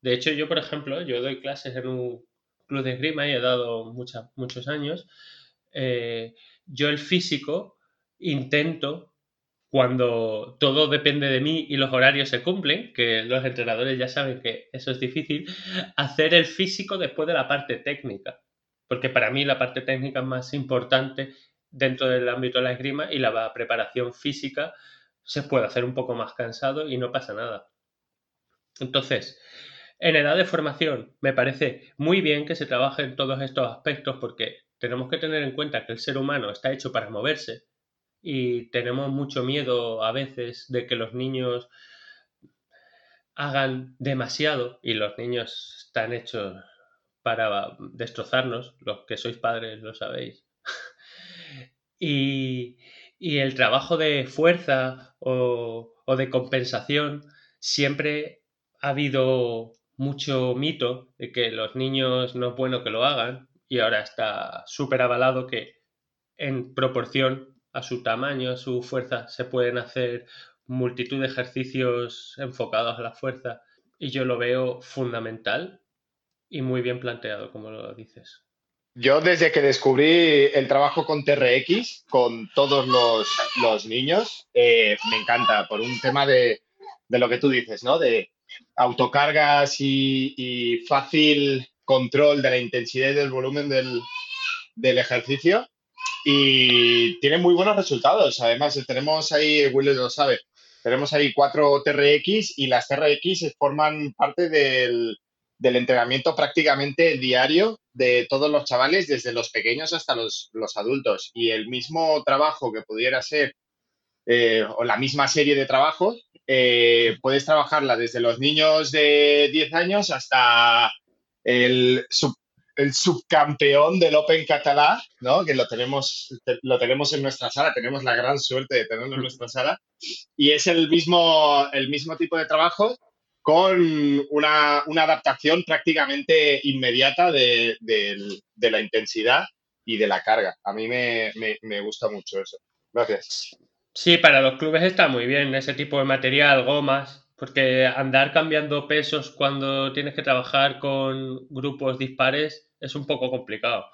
De hecho, yo, por ejemplo, yo doy clases en un club de esgrima y he dado muchos años. Eh, yo el físico intento cuando todo depende de mí y los horarios se cumplen, que los entrenadores ya saben que eso es difícil, hacer el físico después de la parte técnica. Porque para mí la parte técnica es más importante dentro del ámbito de la esgrima y la preparación física se puede hacer un poco más cansado y no pasa nada. Entonces, en edad de formación me parece muy bien que se trabaje en todos estos aspectos porque tenemos que tener en cuenta que el ser humano está hecho para moverse y tenemos mucho miedo a veces de que los niños hagan demasiado y los niños están hechos para destrozarnos, los que sois padres lo sabéis. <laughs> y, el trabajo de fuerza o, o de compensación siempre ha habido mucho mito de que los niños no es bueno que lo hagan y ahora está súper avalado que en proporción a su tamaño, a su fuerza, se pueden hacer multitud de ejercicios enfocados a la fuerza y yo lo veo fundamental y muy bien planteado, como lo dices. Yo desde que descubrí el trabajo con TRX, con todos los, niños, eh, me encanta por un tema de, lo que tú dices, ¿no? De autocargas y, fácil control de la intensidad y del volumen del, del ejercicio y tiene muy buenos resultados. Además, tenemos ahí, Will lo sabe, tenemos ahí cuatro TRX y las TRX forman parte del, entrenamiento prácticamente diario de todos los chavales, desde los pequeños hasta los, adultos. Y el mismo trabajo que pudiera ser, eh, o la misma serie de trabajos, eh, puedes trabajarla desde los niños de 10 años hasta el el subcampeón del Open Catalá, ¿no? Que lo tenemos, lo tenemos en nuestra sala, tenemos la gran suerte de tenerlo en nuestra sala. Y es el mismo, el mismo tipo de trabajo con una, adaptación prácticamente inmediata de, la intensidad y de la carga. A mí me, me gusta mucho eso. Gracias. Sí, para los clubes está muy bien ese tipo de material, gomas, porque andar cambiando pesos cuando tienes que trabajar con grupos dispares es un poco complicado.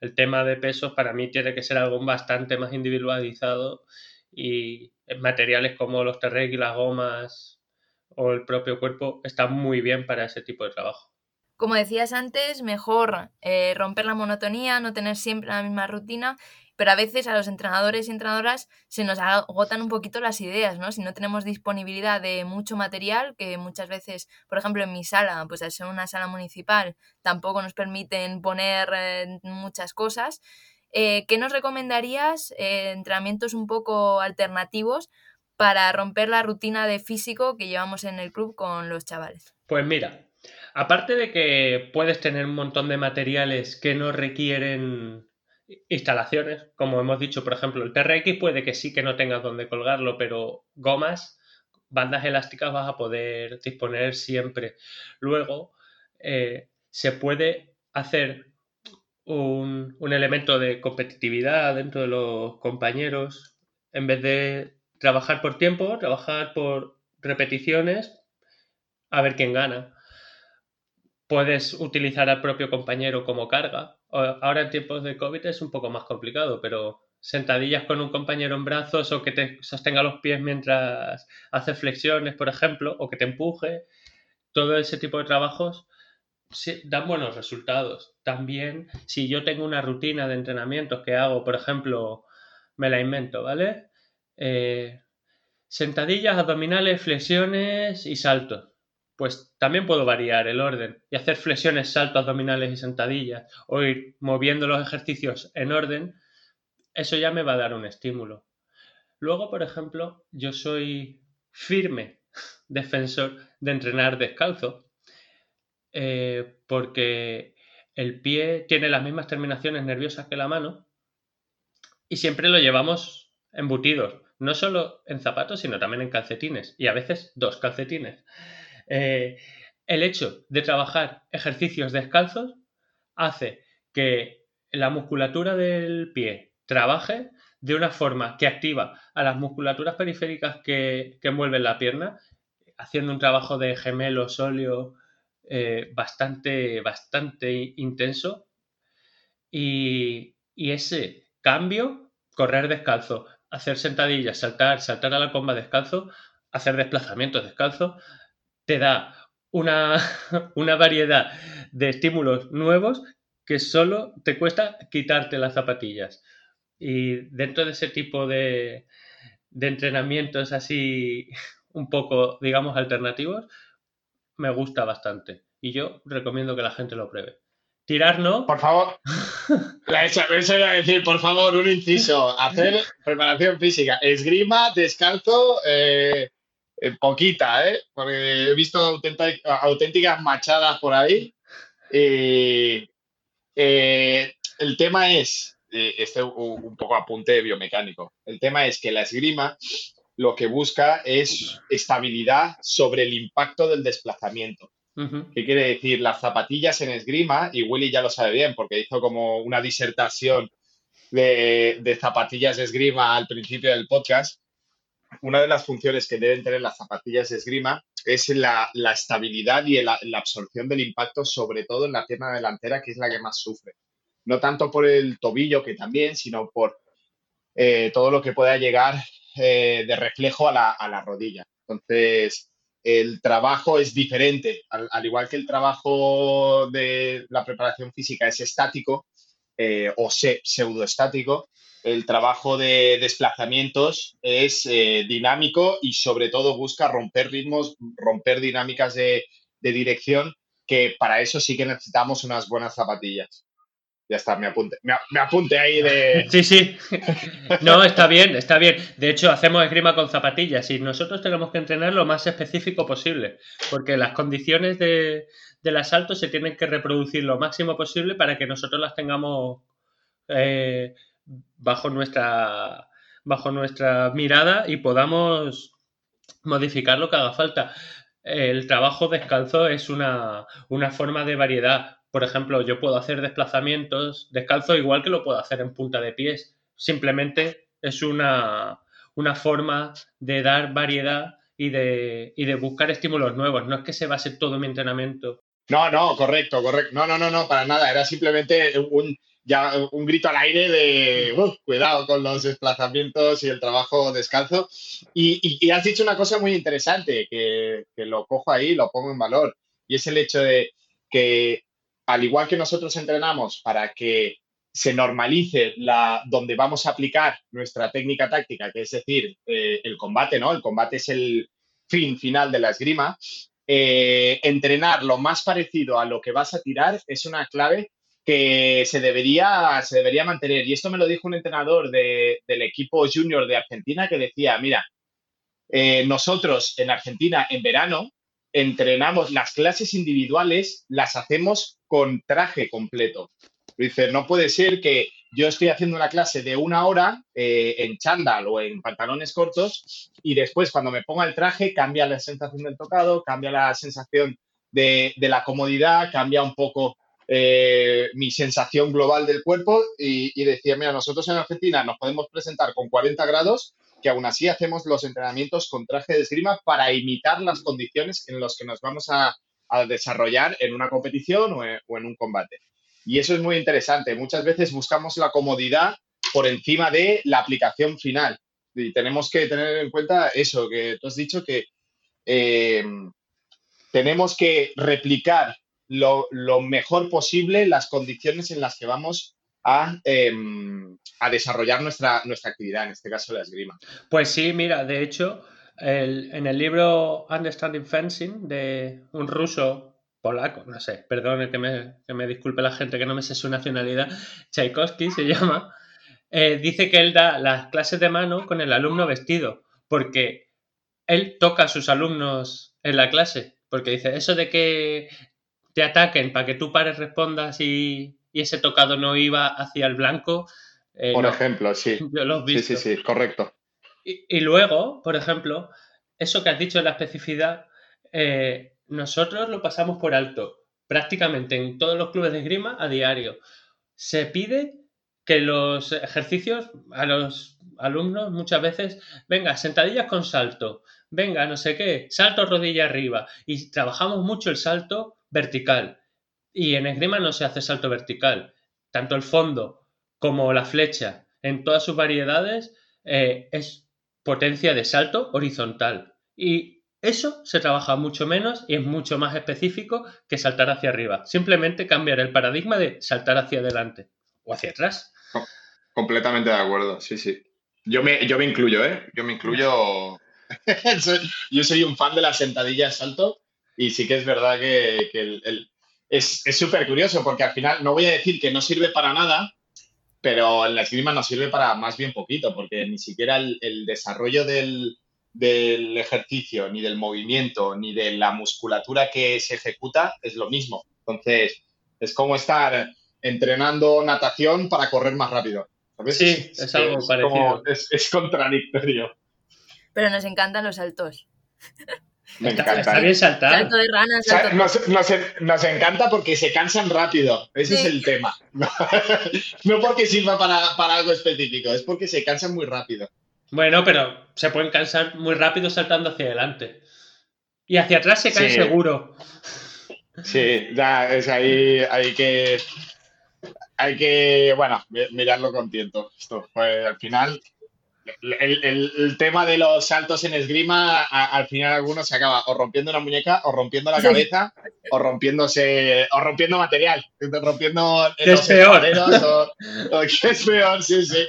El tema de pesos para mí tiene que ser algo bastante más individualizado y materiales como los y las gomas o el propio cuerpo están muy bien para ese tipo de trabajo. Como decías antes, mejor eh, romper la monotonía, no tener siempre la misma rutina pero a veces a los entrenadores y entrenadoras se nos agotan un poquito las ideas, ¿no? Si no tenemos disponibilidad de mucho material, que muchas veces, por ejemplo, en mi sala, pues al ser una sala municipal, tampoco nos permiten poner eh, muchas cosas. Eh, ¿Qué nos recomendarías? Eh, entrenamientos un poco alternativos para romper la rutina de físico que llevamos en el club con los chavales. Pues mira, aparte de que puedes tener un montón de materiales que no requieren instalaciones, como hemos dicho, por ejemplo, el TRX puede que sí que no tengas donde colgarlo, pero gomas, bandas elásticas vas a poder disponer siempre. Luego, eh, se puede hacer un, un, elemento de competitividad dentro de los compañeros, en vez de trabajar por tiempo, trabajar por repeticiones, a ver quién gana. Puedes utilizar al propio compañero como carga, Ahora en tiempos de COVID es un poco más complicado, pero sentadillas con un compañero en brazos o que te sostenga los pies mientras hace flexiones, por ejemplo, o que te empuje, todo ese tipo de trabajos dan buenos resultados. También, si yo tengo una rutina de entrenamientos que hago, por ejemplo, me la invento, ¿vale? Eh, sentadillas, abdominales, flexiones y saltos pues también puedo variar el orden y hacer flexiones, saltos abdominales y sentadillas o ir moviendo los ejercicios en orden, eso ya me va a dar un estímulo. Luego, por ejemplo, yo soy firme <laughs> defensor de entrenar descalzo eh, porque el pie tiene las mismas terminaciones nerviosas que la mano y siempre lo llevamos embutidos, no solo en zapatos, sino también en calcetines y a veces dos calcetines. Eh, el hecho de trabajar ejercicios descalzos hace que la musculatura del pie trabaje de una forma que activa a las musculaturas periféricas que, envuelven la pierna, haciendo un trabajo de gemelo sóleo eh, bastante, bastante intenso. Y, y, ese cambio, correr descalzo, hacer sentadillas, saltar, saltar a la comba descalzo, hacer desplazamientos descalzo, te da <laughs> una, variedad de estímulos nuevos que solo te cuesta quitarte las zapatillas. Y dentro de ese tipo de, de entrenamientos así <laughs> un poco, digamos, alternativos, me gusta bastante. Y yo recomiendo que la gente lo pruebe. Tirar no. Por favor. <laughs> Eso iba a decir, por favor, un inciso. Hacer preparación física. Esgrima, descalzo, eh, eh, poquita, ¿eh? Porque he visto auténticas machadas por ahí. Eh, el tema es, eh, este un poco apunte biomecánico, el tema es que la esgrima lo que busca es estabilidad sobre el impacto del desplazamiento. ¿Qué quiere decir? Las zapatillas en esgrima, y Willy ya lo sabe bien porque hizo como una disertación de, de zapatillas de esgrima al principio del podcast, una de las funciones que deben tener las zapatillas de esgrima es la, la estabilidad y la, la absorción del impacto, sobre todo en la pierna delantera, que es la que más sufre. No tanto por el tobillo, que también, sino por eh, todo lo que pueda llegar eh, de reflejo a la, a la, rodilla. Entonces, el trabajo es diferente. Al, al, igual que el trabajo de la preparación física es estático eh, o se, pseudoestático, el trabajo de desplazamientos es eh, dinámico y sobre todo busca romper ritmos, romper dinámicas de, de, dirección, que para eso sí que necesitamos unas buenas zapatillas. Ya está, me apunte, me, me apunte ahí de... <laughs> Sí, sí. No, está bien, está bien. De hecho, hacemos esgrima con zapatillas y nosotros tenemos que entrenar lo más específico posible, porque las condiciones de, del asalto se tienen que reproducir lo máximo posible para que nosotros las tengamos eh, bajo nuestra bajo nuestra mirada y podamos modificar lo que haga falta. El trabajo descalzo es una, una, forma de variedad. Por ejemplo, yo puedo hacer desplazamientos descalzo igual que lo puedo hacer en punta de pies. Simplemente es una, una forma de dar variedad y de, y de buscar estímulos nuevos. No es que se base todo mi entrenamiento no, no, correcto, correcto. No, no, no, no, para nada. Era simplemente un, ya un grito al aire de uh, cuidado con los desplazamientos y el trabajo descalzo. Y, y, has dicho una cosa muy interesante que, que, lo cojo ahí, lo pongo en valor, y es el hecho de que al igual que nosotros entrenamos para que se normalice la, donde vamos a aplicar nuestra técnica táctica, que es decir, eh, el combate, ¿no? El combate es el fin final de la esgrima. Eh, entrenar lo más parecido a lo que vas a tirar es una clave que se debería, se debería mantener. Y esto me lo dijo un entrenador de, del equipo junior de Argentina que decía, mira, eh, nosotros en Argentina en verano entrenamos las clases individuales, las hacemos con traje completo. Dice, no puede ser que yo estoy haciendo una clase de una hora eh, en chándal o en pantalones cortos y después cuando me ponga el traje cambia la sensación del tocado, cambia la sensación de, de la comodidad, cambia un poco eh, mi sensación global del cuerpo y, y, decía, mira, nosotros en Argentina nos podemos presentar con 40 grados, que aún así hacemos los entrenamientos con traje de esgrima para imitar las condiciones en las que nos vamos a, desarrollar en una competición o en, o en un combate. Y eso es muy interesante. Muchas veces buscamos la comodidad por encima de la aplicación final. Y tenemos que tener en cuenta eso, que tú has dicho que eh, tenemos que replicar lo, lo, mejor posible las condiciones en las que vamos a, eh, a desarrollar nuestra, nuestra actividad, en este caso la esgrima. Pues sí, mira, de hecho, el, en el libro Understanding Fencing de un ruso polaco, no sé, perdón que me, que me, disculpe la gente que no me sé su nacionalidad, Tchaikovsky se <laughs> llama, eh, dice que él da las clases de mano con el alumno vestido, porque él toca a sus alumnos en la clase, porque dice, eso de que te ataquen para que tú pares, respondas y, y ese tocado no iba hacia el blanco. Eh, por no, ejemplo, sí. Yo <laughs> lo he visto. Sí, sí, sí, correcto. Y, y, luego, por ejemplo, eso que has dicho de la especificidad, eh, nosotros lo pasamos por alto prácticamente en todos los clubes de esgrima a diario. Se pide que los ejercicios a los alumnos muchas veces, venga, sentadillas con salto, venga, no sé qué, salto rodilla arriba. Y trabajamos mucho el salto vertical. Y en esgrima no se hace salto vertical. Tanto el fondo como la flecha, en todas sus variedades, eh, es potencia de salto horizontal. Y eso se trabaja mucho menos y es mucho más específico que saltar hacia arriba. Simplemente cambiar el paradigma de saltar hacia adelante o hacia atrás. Completamente de acuerdo, sí, sí. Yo me, yo me incluyo, ¿eh? Yo me incluyo. <laughs> <laughs> yo soy un fan de las sentadillas salto y sí que es verdad que, que el, el... es súper curioso porque al final no voy a decir que no sirve para nada, pero en la esgrima no sirve para más bien poquito porque ni siquiera el, el desarrollo del, del ejercicio, ni del movimiento, ni de la musculatura que se ejecuta es lo mismo. Entonces, es como estar entrenando natación para correr más rápido. ¿sabes? Sí, es, es algo es parecido. Como, es, es, contradictorio. Pero nos encantan los saltos. Me Está, encanta. está bien saltar. Salto de rana, O sea, salto... nos, nos- nos encanta porque se cansan rápido. Ese es el tema. <laughs> No, porque sirva para, para algo específico, es porque se cansan muy rápido. Bueno, pero se pueden cansar muy rápido saltando hacia adelante. Y hacia atrás se caen Sí. seguro. Sí, ya es ahí, hay que. Hay que, bueno, mi- mirarlo con tiento. Esto, pues al final. El, el- el tema de los saltos en esgrima, a- al final algunos se acaba o rompiendo una muñeca, o rompiendo la Sí. cabeza, o rompiéndose, o rompiendo material, rompiendo ¿Qué es los peor? espaderos, o, o que es peor, sí, sí.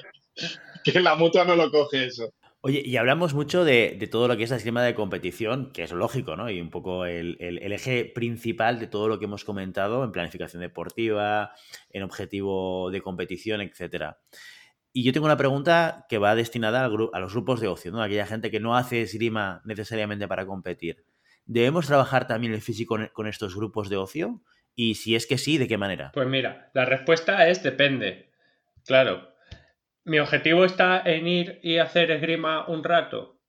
Que la mutua no lo coge eso. Oye, y hablamos mucho de, de todo lo que es la esgrima de competición, que es lógico, ¿no? Y un poco el, el- el eje principal de todo lo que hemos comentado en planificación deportiva, en objetivo de competición, etcétera. Y yo tengo una pregunta que va destinada a los grupos de ocio, ¿no? Aquella gente que no hace esgrima necesariamente para competir. ¿Debemos trabajar también el físico con estos grupos de ocio? Y si es que sí, ¿de qué manera? Pues mira, la respuesta es depende. Claro. ¿Mi objetivo está en ir y hacer esgrima un rato?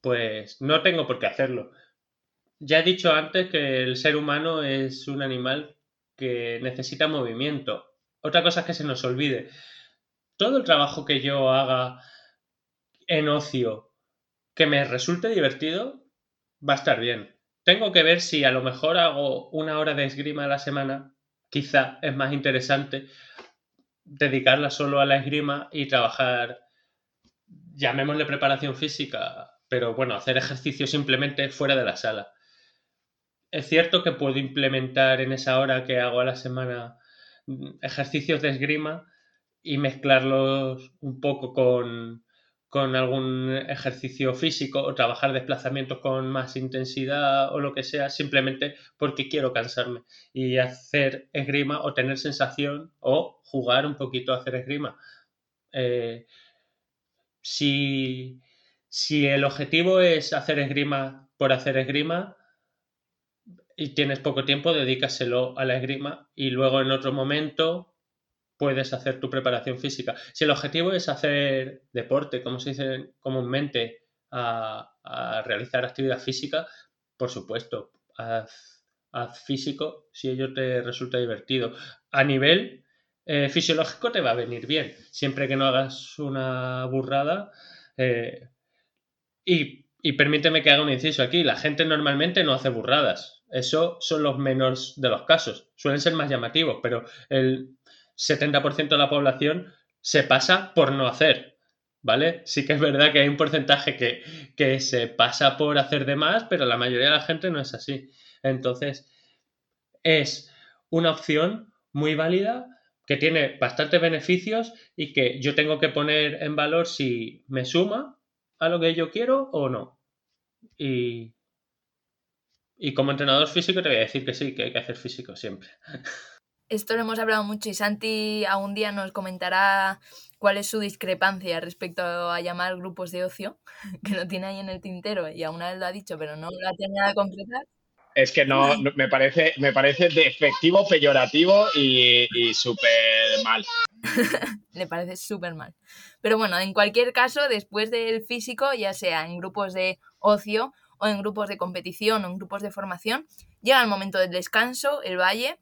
Pues no tengo por qué hacerlo. Ya he dicho antes que el ser humano es un animal que necesita movimiento. Otra cosa es que se nos olvide. Todo el trabajo que yo haga en ocio que me resulte divertido va a estar bien. Tengo que ver si a lo mejor hago una hora de esgrima a la semana. Quizá es más interesante dedicarla solo a la esgrima y trabajar, llamémosle preparación física, pero bueno, hacer ejercicio simplemente fuera de la sala. Es cierto que puedo implementar en esa hora que hago a la semana mm, ejercicios de esgrima y mezclarlos un poco con, con algún ejercicio físico o trabajar desplazamientos con más intensidad o lo que sea, simplemente porque quiero cansarme y hacer esgrima o tener sensación o jugar un poquito a hacer esgrima. Eh, si, si el objetivo es hacer esgrima por hacer esgrima y tienes poco tiempo, dedícaselo a la esgrima y luego en otro momento puedes hacer tu preparación física. Si el objetivo es hacer deporte, como se dice comúnmente, a, a realizar actividad física, por supuesto, haz, haz físico si ello te resulta divertido. A nivel eh, fisiológico te va a venir bien, siempre que no hagas una burrada. eh, y, y permíteme que haga un inciso aquí, la gente normalmente no hace burradas. Eso son los menos de los casos. Suelen ser más llamativos, pero el 70% de la población se pasa por no hacer. ¿Vale? Sí que es verdad que hay un porcentaje que, que se pasa por hacer de más, pero la mayoría de la gente no es así. Entonces, es una opción muy válida que tiene bastantes beneficios y que yo tengo que poner en valor si me suma a lo que yo quiero o no. Y, y como entrenador físico te voy a decir que sí, que hay que hacer físico siempre. <laughs> Esto lo hemos hablado mucho y Santi algún día nos comentará cuál es su discrepancia respecto a llamar grupos de ocio, <laughs> que lo tiene ahí en el tintero y aún vez lo ha dicho, pero no lo ha terminado de concretar. Es que no, no- me parece, me parece despectivo, peyorativo y, y súper mal. <laughs> Le parece súper mal. Pero bueno, en cualquier caso, después del físico, ya sea en grupos de ocio o en grupos de competición o en grupos de formación, llega el momento del descanso, el valle.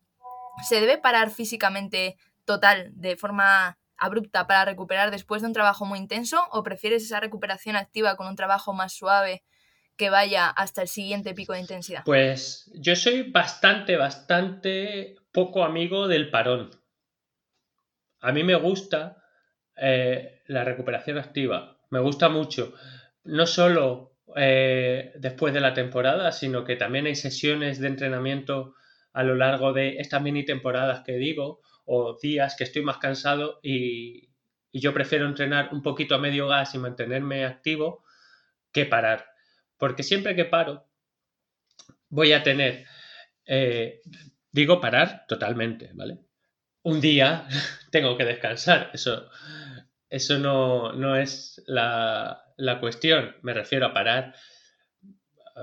¿Se debe parar físicamente total, de forma abrupta, para recuperar después de un trabajo muy intenso? ¿O prefieres esa recuperación activa con un trabajo más suave que vaya hasta el siguiente pico de intensidad? Pues yo soy bastante, bastante poco amigo del parón. A mí me gusta eh, la recuperación activa. Me gusta mucho. No solo eh, después de la temporada, sino que también hay sesiones de entrenamiento a lo largo de estas mini temporadas que digo, o días que estoy más cansado y, yo prefiero entrenar un poquito a medio gas y mantenerme activo que parar. Porque siempre que paro, voy a tener, eh, digo parar totalmente, ¿vale? Un día <laughs> tengo que descansar, eso, eso no, no es la, la cuestión, me refiero a parar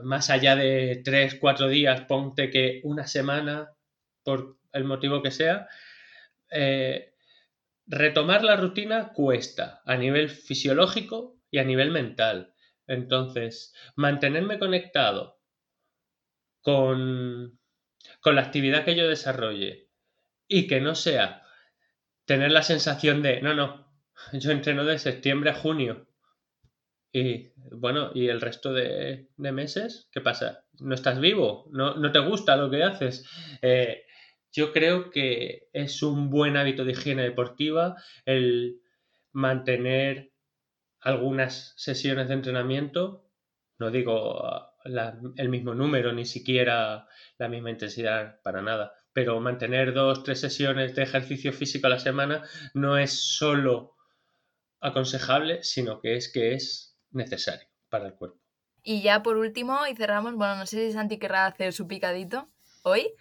más allá de tres, cuatro días, ponte que una semana, por el motivo que sea, eh, retomar la rutina cuesta a nivel fisiológico y a nivel mental. Entonces, mantenerme conectado con, con la actividad que yo desarrolle y que no sea tener la sensación de, no, no, yo entreno de septiembre a junio y bueno, ¿y el resto de, meses? ¿Qué pasa? ¿No estás vivo? ¿No, no te gusta lo que haces? Eh, yo creo que es un buen hábito de higiene deportiva el mantener algunas sesiones de entrenamiento, no digo ah, el mismo número, ni siquiera la misma intensidad para nada, pero mantener dos, tres sesiones de ejercicio físico a la semana no es solo aconsejable, sino que es que es necesario para el cuerpo. Y ya por último, y cerramos, bueno, no sé si Santi querrá hacer su picadito hoy,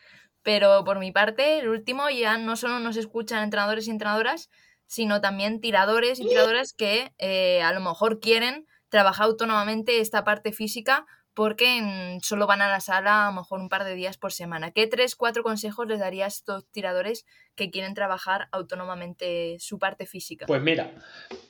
pero por mi parte, el último ya no solo nos escuchan entrenadores y entrenadoras, sino también tiradores y tiradoras que eh, a lo mejor quieren trabajar autónomamente esta parte física porque solo van a la sala a lo mejor un par de días por semana. ¿Qué tres, cuatro consejos les darías a estos tiradores que quieren trabajar autónomamente su parte física? Pues mira,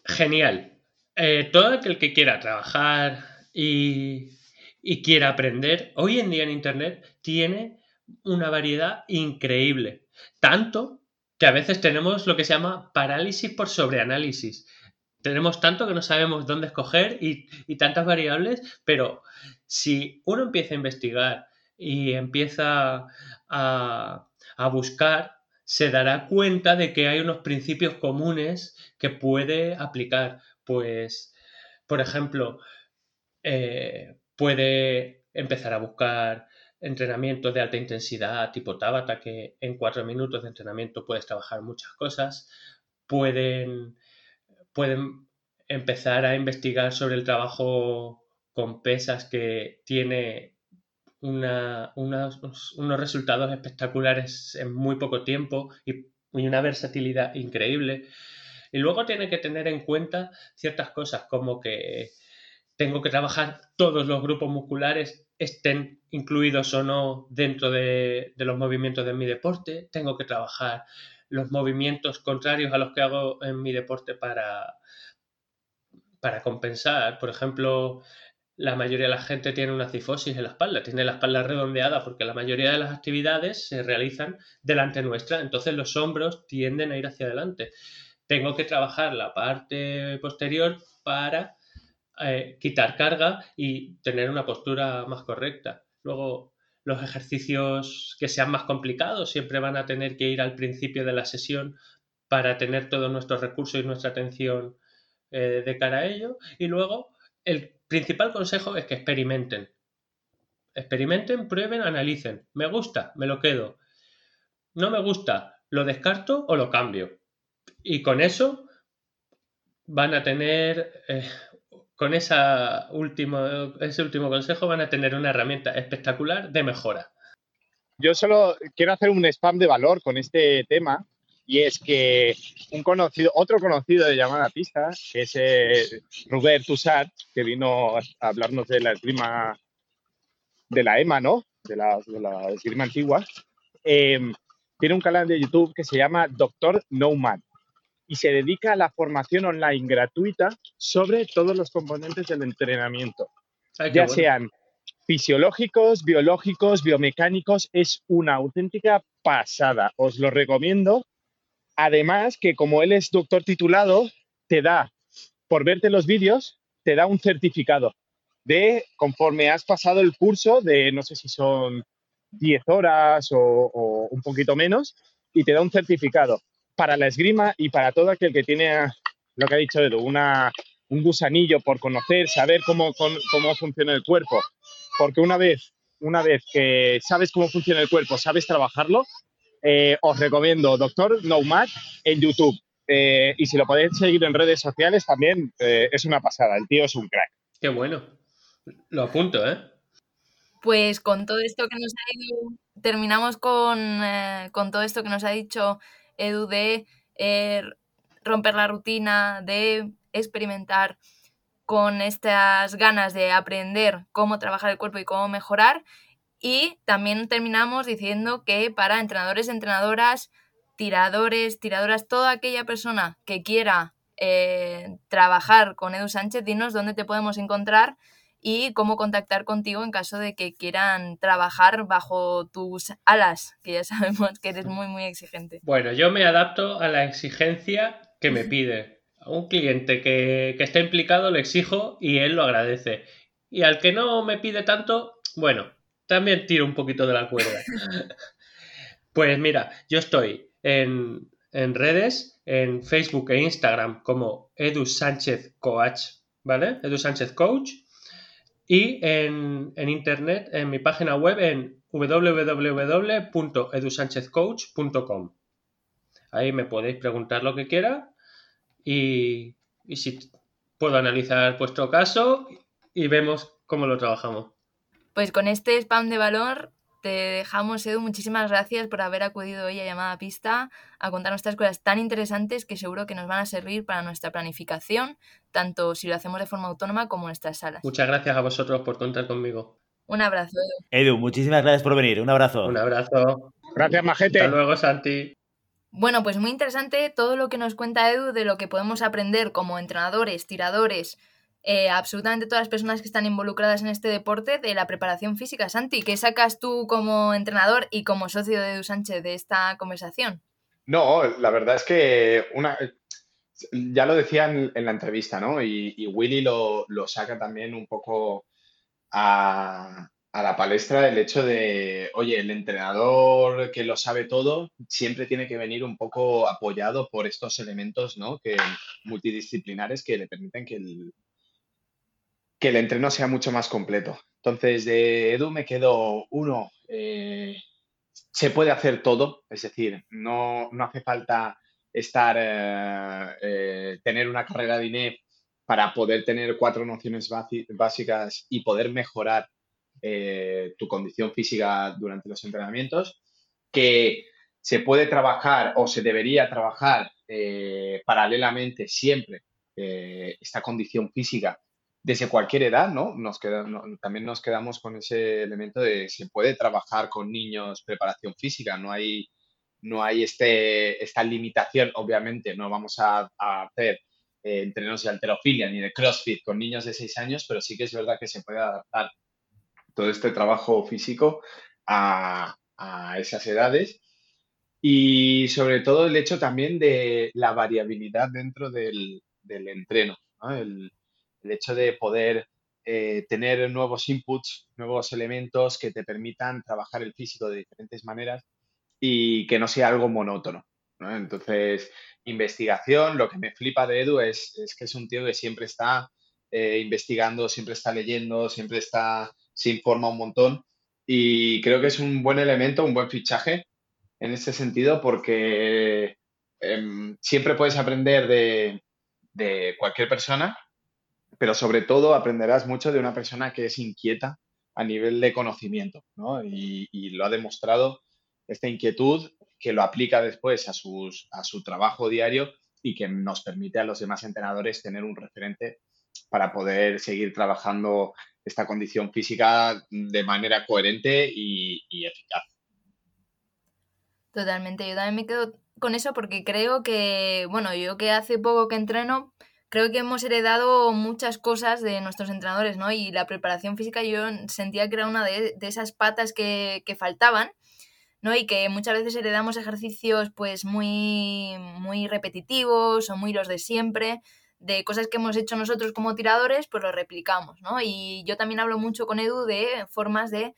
genial. Eh, todo aquel que quiera trabajar y, y quiera aprender, hoy en día en Internet tiene una variedad increíble. Tanto que a veces tenemos lo que se llama parálisis por sobreanálisis. Tenemos tanto que no sabemos dónde escoger y, tantas variables, pero si uno empieza a investigar y empieza a, a buscar, se dará cuenta de que hay unos principios comunes que puede aplicar. Pues, por ejemplo, eh, puede empezar a buscar entrenamientos de alta intensidad tipo Tabata, que en cuatro minutos de entrenamiento puedes trabajar muchas cosas. Pueden, pueden empezar a investigar sobre el trabajo con pesas que tiene unos resultados espectaculares en muy poco tiempo y una versatilidad increíble. Y luego tiene que tener en cuenta ciertas cosas como que tengo que trabajar todos los grupos musculares estén incluidos o no dentro de, los movimientos de mi deporte. Tengo que trabajar los movimientos contrarios a los que hago en mi deporte para, para compensar. Por ejemplo, la mayoría de la gente tiene una cifosis en la espalda, tiene la espalda redondeada porque la mayoría de las actividades se realizan delante nuestra, entonces los hombros tienden a ir hacia adelante. Tengo que trabajar la parte posterior para eh, quitar carga y tener una postura más correcta. Luego, los ejercicios que sean más complicados siempre van a tener que ir al principio de la sesión para tener todos nuestros recursos y nuestra atención eh, de cara a ello. Y luego, el principal consejo es que experimenten. Experimenten, prueben, analicen. Me gusta, me lo quedo. No me gusta, lo descarto o lo cambio. Y con eso van a tener eh, con esa último, ese último consejo van a tener una herramienta espectacular de mejora. Yo solo quiero hacer un spam de valor con este tema y es que un conocido, otro conocido de llamada pista, que es eh, Tussart, que vino a hablarnos de la esgrima de la EMA, ¿no? De la, de la esgrima antigua, eh, tiene un canal de YouTube que se llama Doctor Nomad y se dedica a la formación online gratuita sobre todos los componentes del entrenamiento, ya sean fisiológicos, biológicos, biomecánicos, es una auténtica pasada, os lo recomiendo. Además que como él es doctor titulado, te da, por verte los vídeos, te da un certificado de conforme has pasado el curso de, no sé si son 10 horas o, o un poquito menos, y te da un certificado para la esgrima y para todo aquel que tiene lo que ha dicho Edu, una, un gusanillo por conocer, saber cómo, cómo funciona el cuerpo. Porque una vez, una vez que sabes cómo funciona el cuerpo, sabes trabajarlo, eh, os recomiendo Doctor Nomad en YouTube. Eh, y si lo podéis seguir en redes sociales también eh, es una pasada. El tío es un crack. Qué bueno. Lo apunto, ¿eh? Pues con todo esto que nos ha ido, terminamos con, con todo esto que nos ha dicho Edu, de eh, romper la rutina, de experimentar con estas ganas de aprender cómo trabajar el cuerpo y cómo mejorar. Y también terminamos diciendo que para entrenadores, entrenadoras, tiradores, tiradoras, toda aquella persona que quiera eh, trabajar con Edu Sánchez, dinos dónde te podemos encontrar y cómo contactar contigo en caso de que quieran trabajar bajo tus alas, que ya <laughs> sabemos que eres muy, muy exigente. Bueno, yo me adapto a la exigencia que me pide. A un cliente que, que está implicado le exijo y él lo agradece. Y al que no me pide tanto, bueno, también tiro un poquito de la cuerda. <laughs> pues mira, yo estoy en, en redes, en Facebook e Instagram como Edu Sánchez Coach, ¿vale? Edu Sánchez Coach. Y en, en internet, en mi página web en www.edusanchezcoach.com. Ahí me podéis preguntar lo que quiera y, y si puedo analizar vuestro caso y vemos cómo lo trabajamos. Pues con este spam de valor te dejamos, Edu. Muchísimas gracias por haber acudido hoy a Llamada Pista a contarnos estas cosas tan interesantes que seguro que nos van a servir para nuestra planificación, tanto si lo hacemos de forma autónoma como en nuestras salas. Muchas gracias a vosotros por contar conmigo. Un abrazo, Edu. Edu, muchísimas gracias por venir. Un abrazo. Un abrazo. Gracias, Majete. Hasta luego, Santi. Bueno, pues muy interesante todo lo que nos cuenta Edu de lo que podemos aprender como entrenadores, tiradores, eh, absolutamente todas las personas que están involucradas en este deporte de la preparación física. Santi, ¿qué sacas tú como entrenador y como socio de Edu Sánchez de esta conversación? No, la verdad es que una, ya lo decía en, la entrevista, ¿no? Y, y Willy lo, lo, saca también un poco a, a, la palestra el hecho de, oye, el entrenador que lo sabe todo siempre tiene que venir un poco apoyado por estos elementos, ¿no? Que, multidisciplinares que le permiten que el, que el entreno sea mucho más completo. Entonces, de Edu me quedo uno, eh, se puede hacer todo, es decir, no, no hace falta estar, eh, eh, tener una carrera de INEF para poder tener cuatro nociones básicas y poder mejorar tu condición física durante los entrenamientos, que se puede trabajar o se debería trabajar paralelamente siempre esta condición física desde cualquier edad, ¿no? Nos también nos quedamos con ese elemento de se puede trabajar con niños preparación física, no hay, no hay este, esta limitación, obviamente, no vamos a, hacer eh, entrenos de alterofilia ni de CrossFit con niños de 6 años, pero sí que es verdad que se puede adaptar todo este trabajo físico a, a esas edades. Y sobre todo el hecho también de la variabilidad dentro del, del entreno, el hecho de poder eh, tener nuevos inputs, nuevos elementos que te permitan trabajar el físico de diferentes maneras y que no sea algo monótono. ¿no? Entonces, investigación, lo que me flipa de Edu es, que es un tío que siempre está eh, investigando, siempre está leyendo, siempre está, se informa un montón y creo que es un buen elemento, un buen fichaje en este sentido porque eh, siempre puedes aprender de, de cualquier persona pero sobre todo aprenderás mucho de una persona que es inquieta a nivel de conocimiento, ¿no? Y, lo ha demostrado esta inquietud que lo aplica después a, sus, a su trabajo diario y que nos permite a los demás entrenadores tener un referente para poder seguir trabajando esta condición física de manera coherente y, y, eficaz. Totalmente, yo también me quedo con eso porque creo que, bueno, yo que hace poco que entreno, creo que hemos heredado muchas cosas de nuestros entrenadores, ¿no? Y la preparación física yo sentía que era una de, esas patas que, que, faltaban, ¿no? Y que muchas veces heredamos ejercicios pues muy, muy repetitivos o muy los de siempre, de cosas que hemos hecho nosotros como tiradores, pues lo replicamos, ¿no? Y yo también hablo mucho con Edu de formas de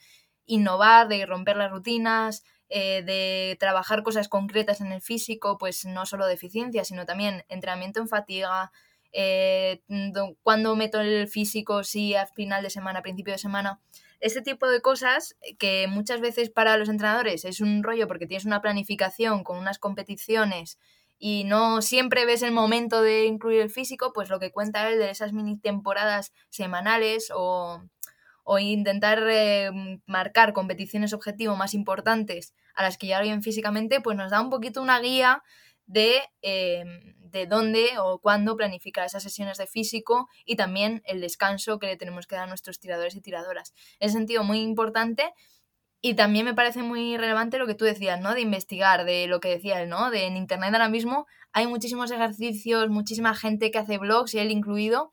innovar, de romper las rutinas, eh, de trabajar cosas concretas en el físico, pues no solo de eficiencia, sino también entrenamiento en fatiga, eh, cuando meto el físico, si a final de semana, principio de semana. Este tipo de cosas que muchas veces para los entrenadores es un rollo porque tienes una planificación con unas competiciones y no siempre ves el momento de incluir el físico, pues lo que cuenta él de esas mini temporadas semanales o, o intentar eh, marcar competiciones objetivo más importantes a las que ya bien físicamente, pues nos da un poquito una guía de, eh, de dónde o cuándo planificar esas sesiones de físico y también el descanso que le tenemos que dar a nuestros tiradores y tiradoras. En sentido muy importante y también me parece muy relevante lo que tú decías, ¿no? De investigar, de lo que decía ¿no? De en internet ahora mismo hay muchísimos ejercicios, muchísima gente que hace blogs y él incluido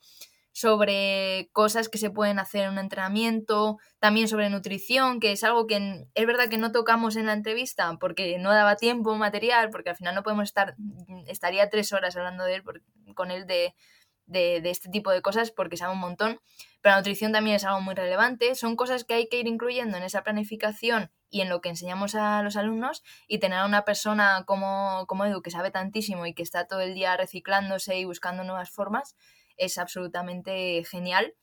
sobre cosas que se pueden hacer en un entrenamiento, también sobre nutrición, que es algo que es verdad que no tocamos en la entrevista porque no daba tiempo material, porque al final no podemos estar, estaría tres horas hablando de él, con él de, de, este tipo de cosas porque sabe un montón, pero la nutrición también es algo muy relevante, son cosas que hay que ir incluyendo en esa planificación y en lo que enseñamos a los alumnos y tener a una persona como, como Edu que sabe tantísimo y que está todo el día reciclándose y buscando nuevas formas es absolutamente genial.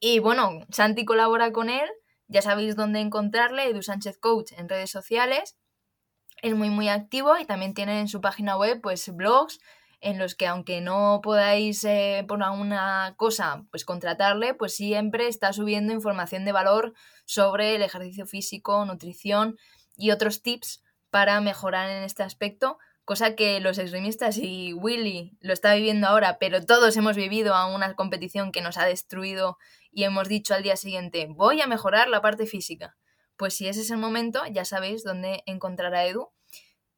Y bueno, Santi colabora con él, ya sabéis dónde encontrarle, Edu Sánchez Coach en redes sociales. Es muy muy activo y también tiene en su página web pues blogs, en los que aunque no podáis eh, por alguna cosa pues contratarle, pues siempre está subiendo información de valor sobre el ejercicio físico, nutrición y otros tips para mejorar en este aspecto, cosa que los extremistas y Willy lo está viviendo ahora, pero todos hemos vivido a una competición que nos ha destruido y hemos dicho al día siguiente, voy a mejorar la parte física. Pues si ese es el momento, ya sabéis dónde encontrar a Edu.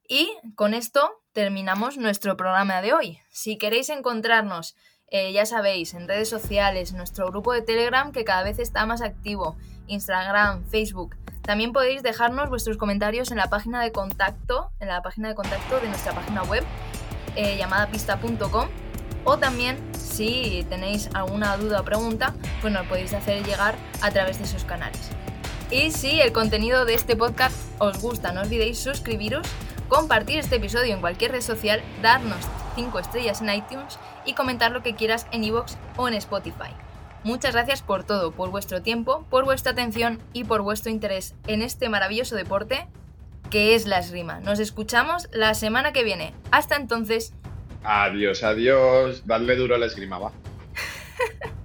Y con esto terminamos nuestro programa de hoy. Si queréis encontrarnos, eh, ya sabéis, en redes sociales, nuestro grupo de Telegram que cada vez está más activo, Instagram, Facebook. También podéis dejarnos vuestros comentarios en la página de contacto, en la página de contacto de nuestra página web eh, llamada pista.com o también si tenéis alguna duda o pregunta, pues nos podéis hacer llegar a través de esos canales. Y si el contenido de este podcast os gusta, no olvidéis suscribiros compartir este episodio en cualquier red social, darnos 5 estrellas en iTunes y comentar lo que quieras en iVoox o en Spotify. Muchas gracias por todo, por vuestro tiempo, por vuestra atención y por vuestro interés en este maravilloso deporte que es la esgrima. Nos escuchamos la semana que viene. Hasta entonces. Adiós, adiós. Dadle duro a la esgrima, va. <laughs>